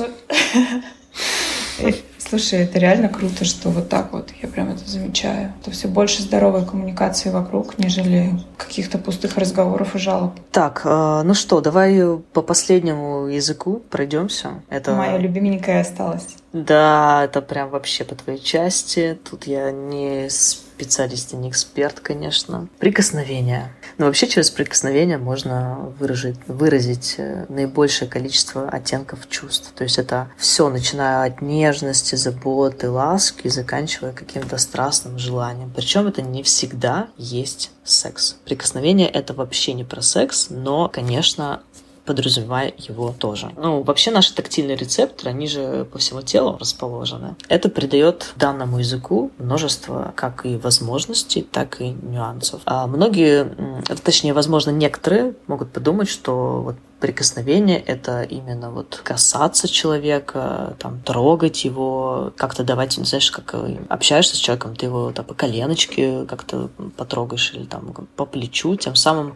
Слушай, это реально круто, что вот так вот я прям это замечаю. Это все больше здоровой коммуникации вокруг, нежели каких-то пустых разговоров и жалоб. Так, э, ну что, давай по последнему языку пройдемся. Это моя любименькая осталась. Да, это прям вообще по твоей части. Тут я не специалист и не эксперт, конечно. Прикосновение. Но вообще через прикосновение можно выразить, выразить э, наибольшее количество оттенков чувств. То есть это все, начиная от нежности, заботы, ласки, заканчивая каким-то страстным желанием. Причем это не всегда есть секс. Прикосновение это вообще не про секс, но, конечно, подразумевая его тоже. Ну, вообще наши тактильные рецепторы, они же по всему телу расположены. Это придает данному языку множество как и возможностей, так и нюансов. А многие, точнее, возможно, некоторые могут подумать, что вот прикосновение — это именно вот касаться человека, там, трогать его, как-то давать, знаешь, как э, общаешься с человеком, ты его там, по коленочке как-то потрогаешь или там по плечу, тем самым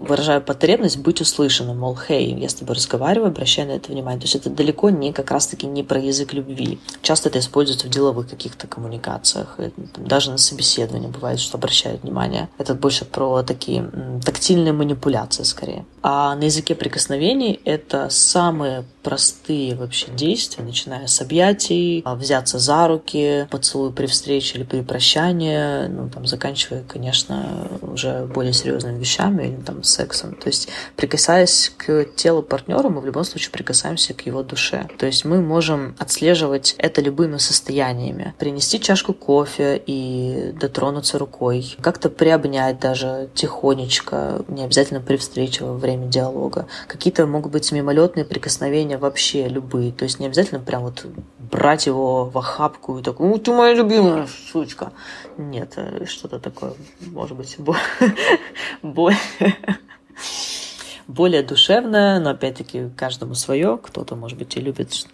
выражаю потребность быть услышанным, мол, хей, я с тобой разговариваю, обращай на это внимание. То есть это далеко не как раз-таки не про язык любви. Часто это используется в деловых каких-то коммуникациях, даже на собеседовании бывает, что обращают внимание. Это больше про такие тактильные манипуляции скорее. А на языке прикосновений это самые простые вообще действия, начиная с объятий, а, взяться за руки, поцелуй при встрече или при прощании, ну, там, заканчивая, конечно, уже более серьезными вещами или там сексом. То есть, прикасаясь к телу партнера, мы в любом случае прикасаемся к его душе. То есть, мы можем отслеживать это любыми состояниями. Принести чашку кофе и дотронуться рукой. Как-то приобнять даже тихонечко, не обязательно при встрече во время диалога. Какие-то могут быть мимолетные прикосновения вообще любые. То есть не обязательно прям вот брать его в охапку и так, ну ты моя любимая сучка. Нет, э, что-то такое, может быть, более более душевное, но опять-таки каждому свое. Кто-то, может быть, и любит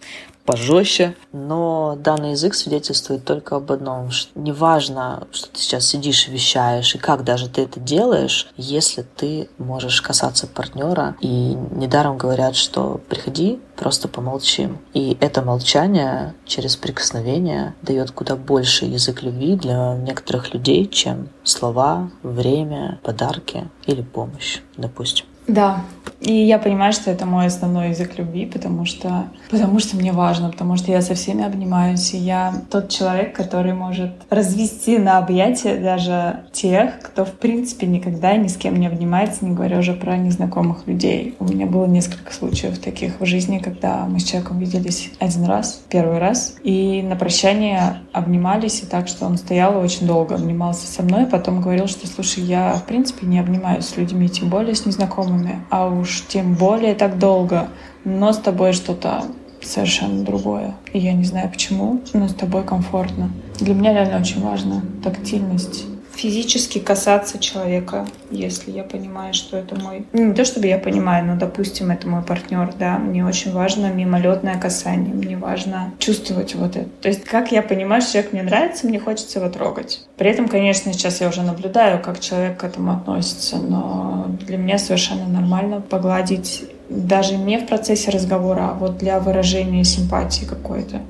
пожестче. Но данный язык свидетельствует только об одном, что неважно, что ты сейчас сидишь и вещаешь, и как даже ты это делаешь, если ты можешь касаться партнера, и недаром говорят, что приходи, просто помолчим. И это молчание через прикосновение дает куда больше язык любви для некоторых людей, чем слова, время, подарки или помощь, допустим. Да, и я понимаю, что это мой основной язык любви, потому что, потому что мне важно, потому что я со всеми обнимаюсь, и я тот человек, который может развести на объятия даже тех, кто в принципе никогда ни с кем не обнимается, не говоря уже про незнакомых людей. У меня было несколько случаев таких в жизни, когда мы с человеком виделись один раз, первый раз, и на прощание обнимались, и так, что он стоял и очень долго обнимался со мной, потом говорил, что, слушай, я в принципе не обнимаюсь с людьми, тем более с незнакомыми, а уж тем более так долго, но с тобой что-то совершенно другое. И я не знаю почему, но с тобой комфортно. Для меня реально очень важно тактильность физически касаться человека, если я понимаю, что это мой... Ну, не то, чтобы я понимаю, но, допустим, это мой партнер, да, мне очень важно мимолетное касание, мне важно чувствовать вот это. То есть, как я понимаю, что человек мне нравится, мне хочется его трогать. При этом, конечно, сейчас я уже наблюдаю, как человек к этому относится, но для меня совершенно нормально погладить даже не в процессе разговора, а вот для выражения симпатии какой-то.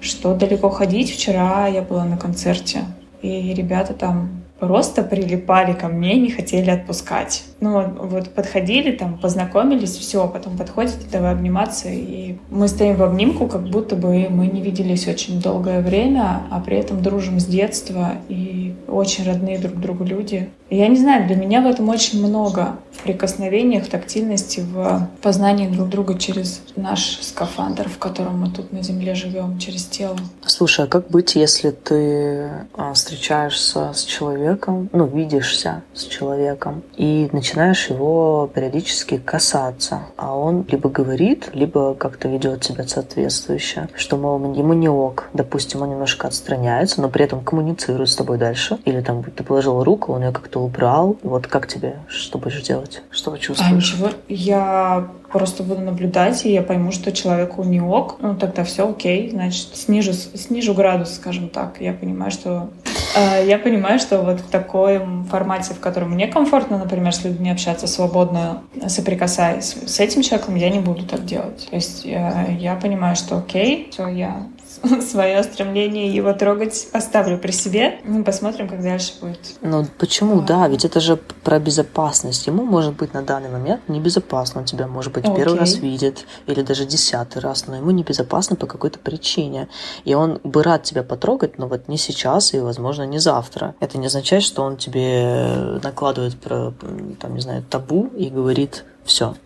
Что далеко ходить? Вчера я была на концерте, и ребята там просто прилипали ко мне, не хотели отпускать. Ну, вот подходили, там, познакомились, все, потом подходите, давай обниматься, и мы стоим в обнимку, как будто бы мы не виделись очень долгое время, а при этом дружим с детства, и очень родные друг другу люди. Я не знаю, для меня в этом очень много прикосновениях, тактильности, в познании друг друга через наш скафандр, в котором мы тут на Земле живем, через тело. Слушай, а как быть, если ты а, встречаешься с человеком, ну, видишься с человеком, и его периодически касаться, а он либо говорит, либо как-то ведет себя соответствующе, что, мол, ему не ок, допустим, он немножко отстраняется, но при этом коммуницирует с тобой дальше, или там ты положил руку, он ее как-то убрал, вот как тебе, что будешь делать? Что чувствуешь? А ничего, я просто буду наблюдать, и я пойму, что человеку не ок, ну тогда все окей, значит, снижу, снижу градус, скажем так. Я понимаю, что я понимаю, что вот в таком формате, в котором мне комфортно, например, с людьми общаться свободно, соприкасаясь с этим человеком, я не буду так делать. То есть я, э, я понимаю, что окей, все, я свое стремление его трогать оставлю при себе. Мы посмотрим, как дальше будет. Ну почему? Да, ведь это же про безопасность. Ему может быть на данный момент небезопасно. Он тебя, может быть, okay. первый раз видит или даже десятый раз, но ему небезопасно по какой-то причине. И он бы рад тебя потрогать, но вот не сейчас и, возможно, не завтра. Это не означает, что он тебе накладывает, там, не знаю, табу и говорит, все,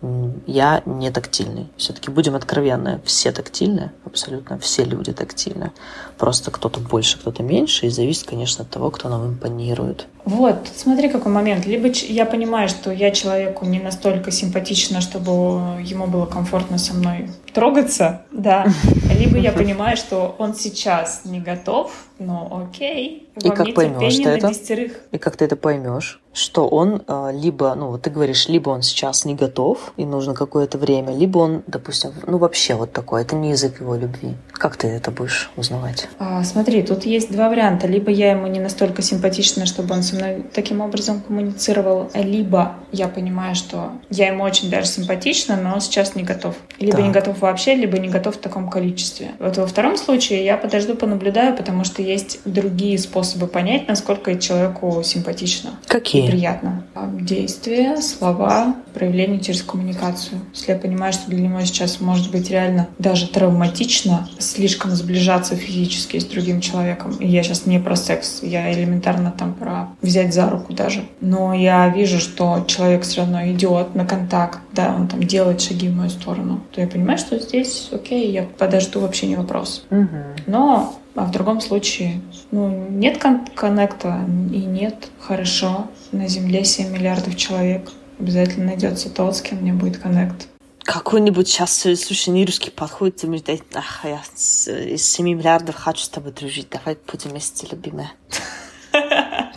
я не тактильный. Все-таки будем откровенны, все тактильны, абсолютно все люди тактильны. Просто кто-то больше, кто-то меньше, и зависит, конечно, от того, кто нам импонирует. Вот, смотри, какой момент. Либо я понимаю, что я человеку не настолько симпатична, чтобы ему было комфортно со мной трогаться, да. Либо я понимаю, что он сейчас не готов, но окей. И как поймешь ты это? И как ты это поймешь? Что он э, либо, ну вот ты говоришь, либо он сейчас не готов и нужно какое-то время, либо он, допустим, ну вообще вот такой, это не язык его любви. Как ты это будешь узнавать? А, смотри, тут есть два варианта. Либо я ему не настолько симпатична, чтобы он со мной таким образом коммуницировал, либо я понимаю, что я ему очень даже симпатична, но он сейчас не готов. Либо да. не готов вообще, либо не готов то в таком количестве. Вот во втором случае я подожду, понаблюдаю, потому что есть другие способы понять, насколько человеку симпатично. Какие? Приятно. Действия, слова, проявление через коммуникацию. Если я понимаю, что для него сейчас может быть реально даже травматично слишком сближаться физически с другим человеком. И я сейчас не про секс, я элементарно там про взять за руку даже. Но я вижу, что человек все равно идет на контакт, да, он там делает шаги в мою сторону, то я понимаю, что здесь окей, я подожду, вообще не вопрос. Угу. Но а в другом случае, ну, нет кон- коннекта и нет хорошо. На Земле 7 миллиардов человек. Обязательно найдется тот, с кем мне будет коннект. Какой-нибудь сейчас, слушай, не русский подходит и говорит, ах, я из 7 миллиардов хочу с тобой дружить, давай будем вместе, любимая.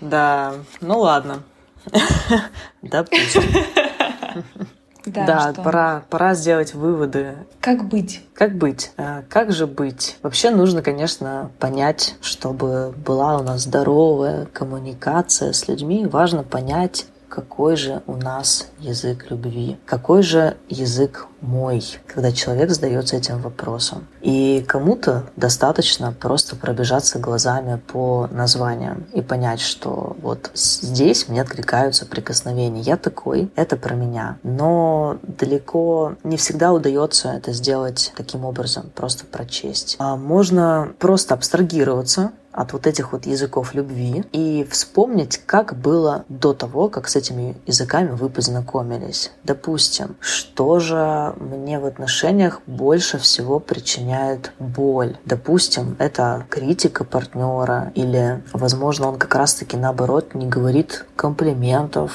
Да, ну ладно. Допустим. Да, да пора, пора сделать выводы. Как быть? Как быть? А, как же быть? Вообще нужно, конечно, понять, чтобы была у нас здоровая коммуникация с людьми. Важно понять, какой же у нас язык любви, какой же язык мой, когда человек задается этим вопросом. И кому-то достаточно просто пробежаться глазами по названиям и понять, что вот здесь мне откликаются прикосновения. Я такой, это про меня. Но далеко не всегда удается это сделать таким образом, просто прочесть. А можно просто абстрагироваться от вот этих вот языков любви и вспомнить, как было до того, как с этими языками вы познакомились. Допустим, что же мне в отношениях больше всего причиняет боль? Допустим, это критика партнера или, возможно, он как раз-таки наоборот не говорит комплиментов,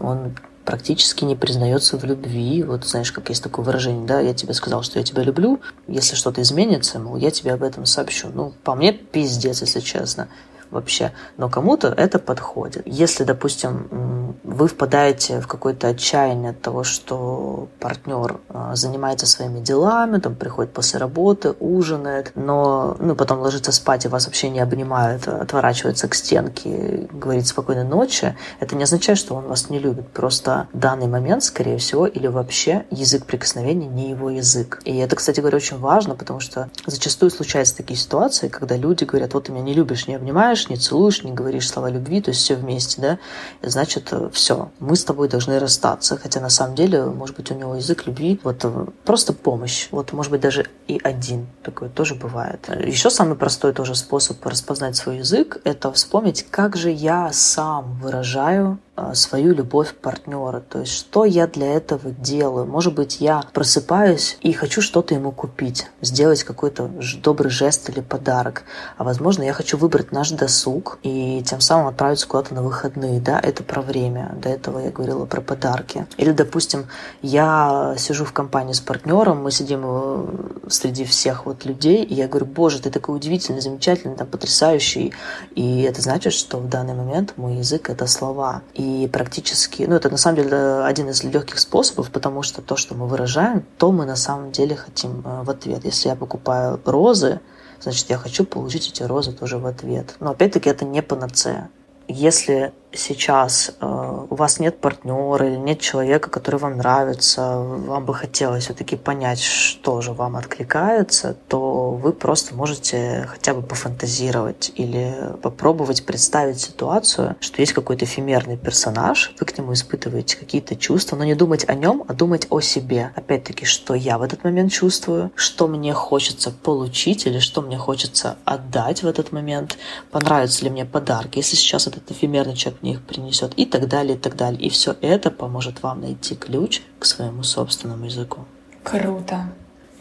он практически не признается в любви. Вот знаешь, как есть такое выражение, да, я тебе сказал, что я тебя люблю, если что-то изменится, мол, я тебе об этом сообщу. Ну, по мне пиздец, если честно вообще, но кому-то это подходит. Если, допустим, вы впадаете в какое-то отчаяние от того, что партнер а, занимается своими делами, там приходит после работы, ужинает, но ну, потом ложится спать и вас вообще не обнимает, отворачивается к стенке, говорит спокойной ночи, это не означает, что он вас не любит. Просто данный момент, скорее всего, или вообще язык прикосновения не его язык. И это, кстати говоря, очень важно, потому что зачастую случаются такие ситуации, когда люди говорят, вот ты меня не любишь, не обнимаешь, обнимаешь, не целуешь, не говоришь слова любви, то есть все вместе, да, значит, э, все, мы с тобой должны расстаться. Хотя на самом деле, может быть, у него язык любви, вот э, просто помощь. Вот, может быть, даже и один такой тоже бывает. Еще самый простой тоже способ распознать свой язык – это вспомнить, как же я сам выражаю свою любовь партнера. То есть, что я для этого делаю? Может быть, я просыпаюсь и хочу что-то ему купить, сделать какой-то добрый жест или подарок. А возможно, я хочу выбрать наш досуг и тем самым отправиться куда-то на выходные. Да, это про время. До этого я говорила про подарки. Или, допустим, я сижу в компании с партнером, мы сидим э, среди всех вот людей, и я говорю, боже, ты такой удивительный, замечательный, там, потрясающий. И это значит, что в данный момент мой язык — это слова. Практически, ну это на самом деле один из легких способов, потому что то, что мы выражаем, то мы на самом деле хотим э, в ответ. Если я покупаю розы, значит я хочу получить эти розы тоже в ответ. Но опять-таки это не панацея. Если сейчас э, у вас нет партнера или нет человека, который вам нравится, вам бы хотелось все-таки понять, что же вам откликается, то вы просто можете хотя бы пофантазировать или попробовать представить ситуацию, что есть какой-то эфемерный персонаж, вы к нему испытываете какие-то чувства, но не думать о нем, а думать о себе. Опять-таки, что я в этот момент чувствую, что мне хочется получить или что мне хочется отдать в этот момент, понравятся ли мне подарки, если сейчас этот эфемерный человек мне их принесет и так далее, и так далее. И все это поможет вам найти ключ к своему собственному языку. Круто.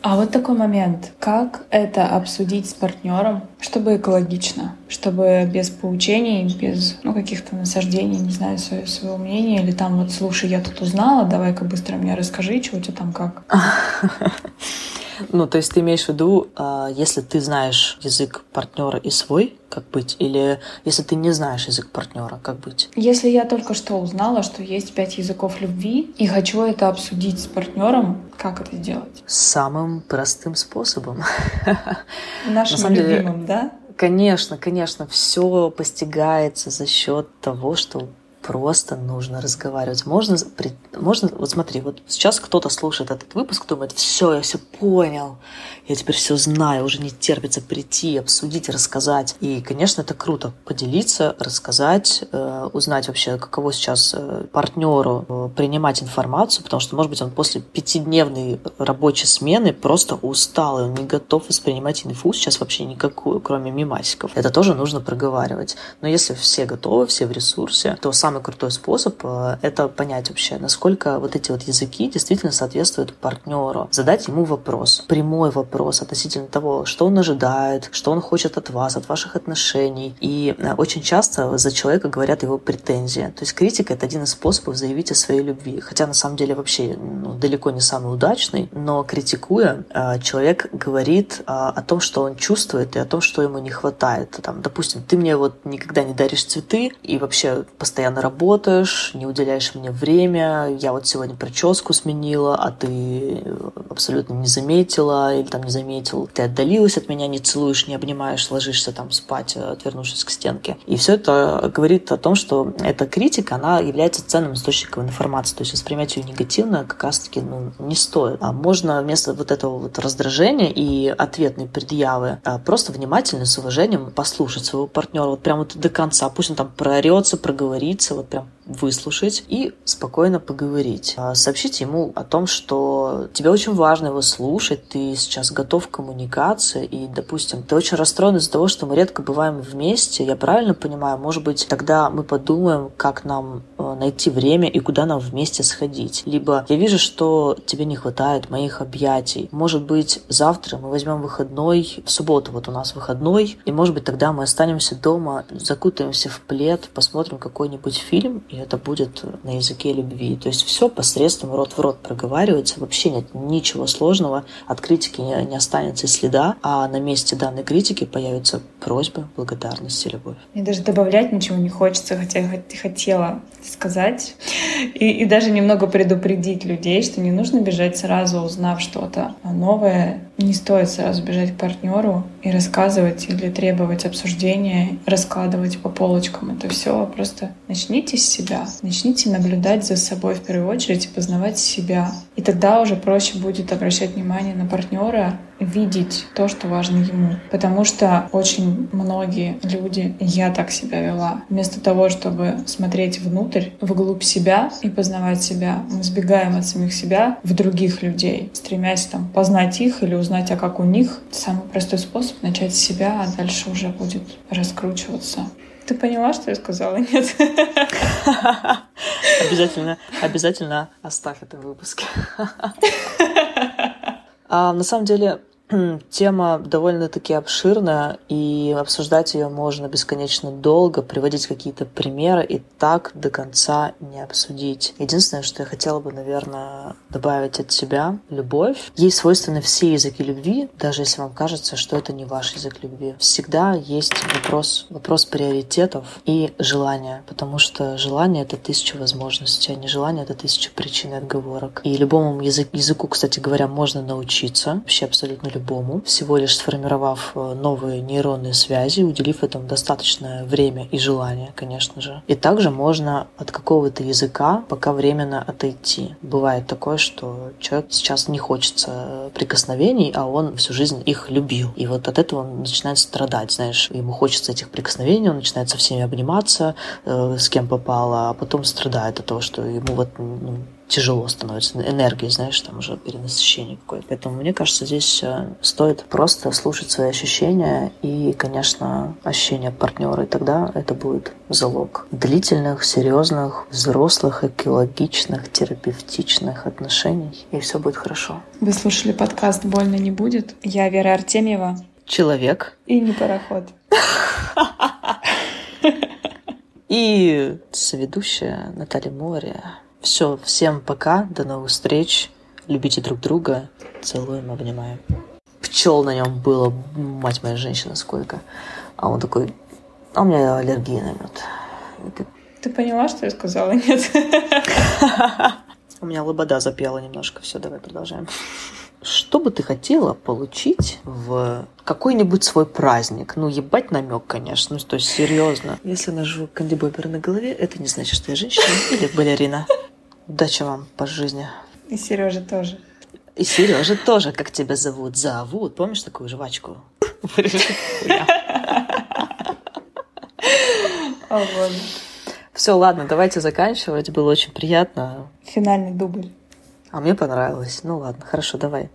А вот такой момент. Как это обсудить с партнером, чтобы экологично, чтобы без поучений, без ну, каких-то насаждений, не знаю, свое, своего мнения, или там вот, слушай, я тут узнала, давай-ка быстро мне расскажи, что у тебя там как. Ну, то есть ты имеешь в виду, а, если ты знаешь язык партнера и свой, как быть? Или если ты не знаешь язык партнера, как быть? Если я только что узнала, что есть пять языков любви, и хочу это обсудить с партнером, как это сделать? Самым простым способом. Нашим любимым, да? Конечно, конечно, все постигается за счет того, что просто нужно разговаривать. Можно, можно, вот смотри, вот сейчас кто-то слушает этот выпуск, думает, все, я все понял, я теперь все знаю, уже не терпится прийти, обсудить, рассказать. И, конечно, это круто, поделиться, рассказать, э, узнать вообще, каково сейчас э, партнеру э, принимать информацию, потому что, может быть, он после пятидневной рабочей смены просто устал, и он не готов воспринимать инфу сейчас вообще никакую, кроме мимасиков. Это тоже нужно проговаривать. Но если все готовы, все в ресурсе, то сам самый крутой способ э, — это понять вообще, насколько вот эти вот языки действительно соответствуют партнеру. Задать ему вопрос, прямой вопрос относительно того, что он ожидает, что он хочет от вас, от ваших отношений. И э, очень часто за человека говорят его претензии. То есть критика — это один из способов заявить о своей любви. Хотя на самом деле вообще ну, далеко не самый удачный, но критикуя, э, человек говорит о том, что он чувствует и о том, что ему не хватает. Там, допустим, ты мне вот никогда не даришь цветы и вообще постоянно работаешь, не уделяешь мне время, я вот сегодня прическу сменила, а ты абсолютно не заметила или там не заметил, ты отдалилась от меня, не целуешь, не обнимаешь, ложишься там спать, отвернувшись к стенке. И все это говорит о том, что эта критика, она является ценным источником информации, то есть воспринимать ее негативно как раз-таки ну, не стоит. А можно вместо вот этого вот раздражения и ответной предъявы а, просто внимательно, с уважением послушать своего партнера вот прямо вот до конца, пусть он там проорется, проговорится, вот прям выслушать и спокойно поговорить. А, сообщите ему о том, что тебе очень важно его слушать, ты сейчас готов к коммуникации, и, допустим, ты очень расстроен из-за того, что мы редко бываем вместе. Я правильно понимаю? Может быть, тогда мы подумаем, как нам э, найти время и куда нам вместе сходить. Либо я вижу, что тебе не хватает моих объятий. Может быть, завтра мы возьмем выходной, в субботу вот у нас выходной, и, может быть, тогда мы останемся дома, закутаемся в плед, посмотрим какой-нибудь фильм, и это будет на языке любви. То есть все посредством рот в рот проговаривается, вообще нет ничего сложного, от критики не, не останется следа, а на месте данной критики появится просьба, благодарность и любовь. Мне даже добавлять ничего не хочется, хотя я хотела сказать и, и даже немного предупредить людей, что не нужно бежать сразу, узнав что-то новое. Не стоит сразу бежать к партнеру и рассказывать или требовать обсуждения, раскладывать по полочкам это все. Просто начните с себя, начните наблюдать за собой в первую очередь и познавать себя. И тогда уже проще будет обращать внимание на партнера, видеть то, что важно ему. Потому что очень многие люди, я так себя вела, вместо того, чтобы смотреть внутрь, вглубь себя и познавать себя, мы сбегаем от самих себя в других людей, стремясь там познать их или узнать, а как у них. Самый простой способ начать с себя, а дальше уже будет раскручиваться. Ты поняла, что я сказала? Нет? Обязательно, обязательно оставь это в выпуске. А, на самом деле, Тема довольно-таки обширная, и обсуждать ее можно бесконечно долго, приводить какие-то примеры и так до конца не обсудить. Единственное, что я хотела бы, наверное, добавить от себя — любовь. Ей свойственны все языки любви, даже если вам кажется, что это не ваш язык любви. Всегда есть вопрос, вопрос приоритетов и желания, потому что желание — это тысяча возможностей, а не желание — это тысяча причин и отговорок. И любому язык, языку, кстати говоря, можно научиться, вообще абсолютно любому любому, всего лишь сформировав э, новые нейронные связи, уделив этому достаточное время и желание, конечно же. И также можно от какого-то языка пока временно отойти. Бывает такое, что человек сейчас не хочется прикосновений, а он всю жизнь их любил. И вот от этого он начинает страдать, знаешь. Ему хочется этих прикосновений, он начинает со всеми обниматься, э, с кем попало, а потом страдает от того, что ему вот ну, тяжело становится, энергии, знаешь, там уже перенасыщение какое-то. Поэтому мне кажется, здесь э, стоит просто слушать свои ощущения и, конечно, ощущения партнера, и тогда это будет залог длительных, серьезных, взрослых, экологичных, терапевтичных отношений, и все будет хорошо. Вы слушали подкаст «Больно не будет». Я Вера Артемьева. Человек. И не пароход. И соведущая Наталья Море. Все, всем пока, до новых встреч. Любите друг друга. Целуем, обнимаем. Пчел на нем было, мать моя женщина, сколько. А он такой, а у меня аллергия на мед. Ты... Поняла, что я сказала? Нет. У меня лобода запела немножко. Все, давай продолжаем. что бы ты хотела получить в какой-нибудь свой праздник? Ну, ебать намек, конечно. Ну, то есть, серьезно. Если нажу кандибобер на голове, это не значит, что я женщина или балерина. Удачи вам по жизни. И Сережа тоже. И Сережа тоже, как тебя зовут? Зовут. Помнишь такую жвачку? Все, ладно, давайте заканчивать. Было очень приятно. Финальный дубль. А мне понравилось. Ну ладно, хорошо, давай.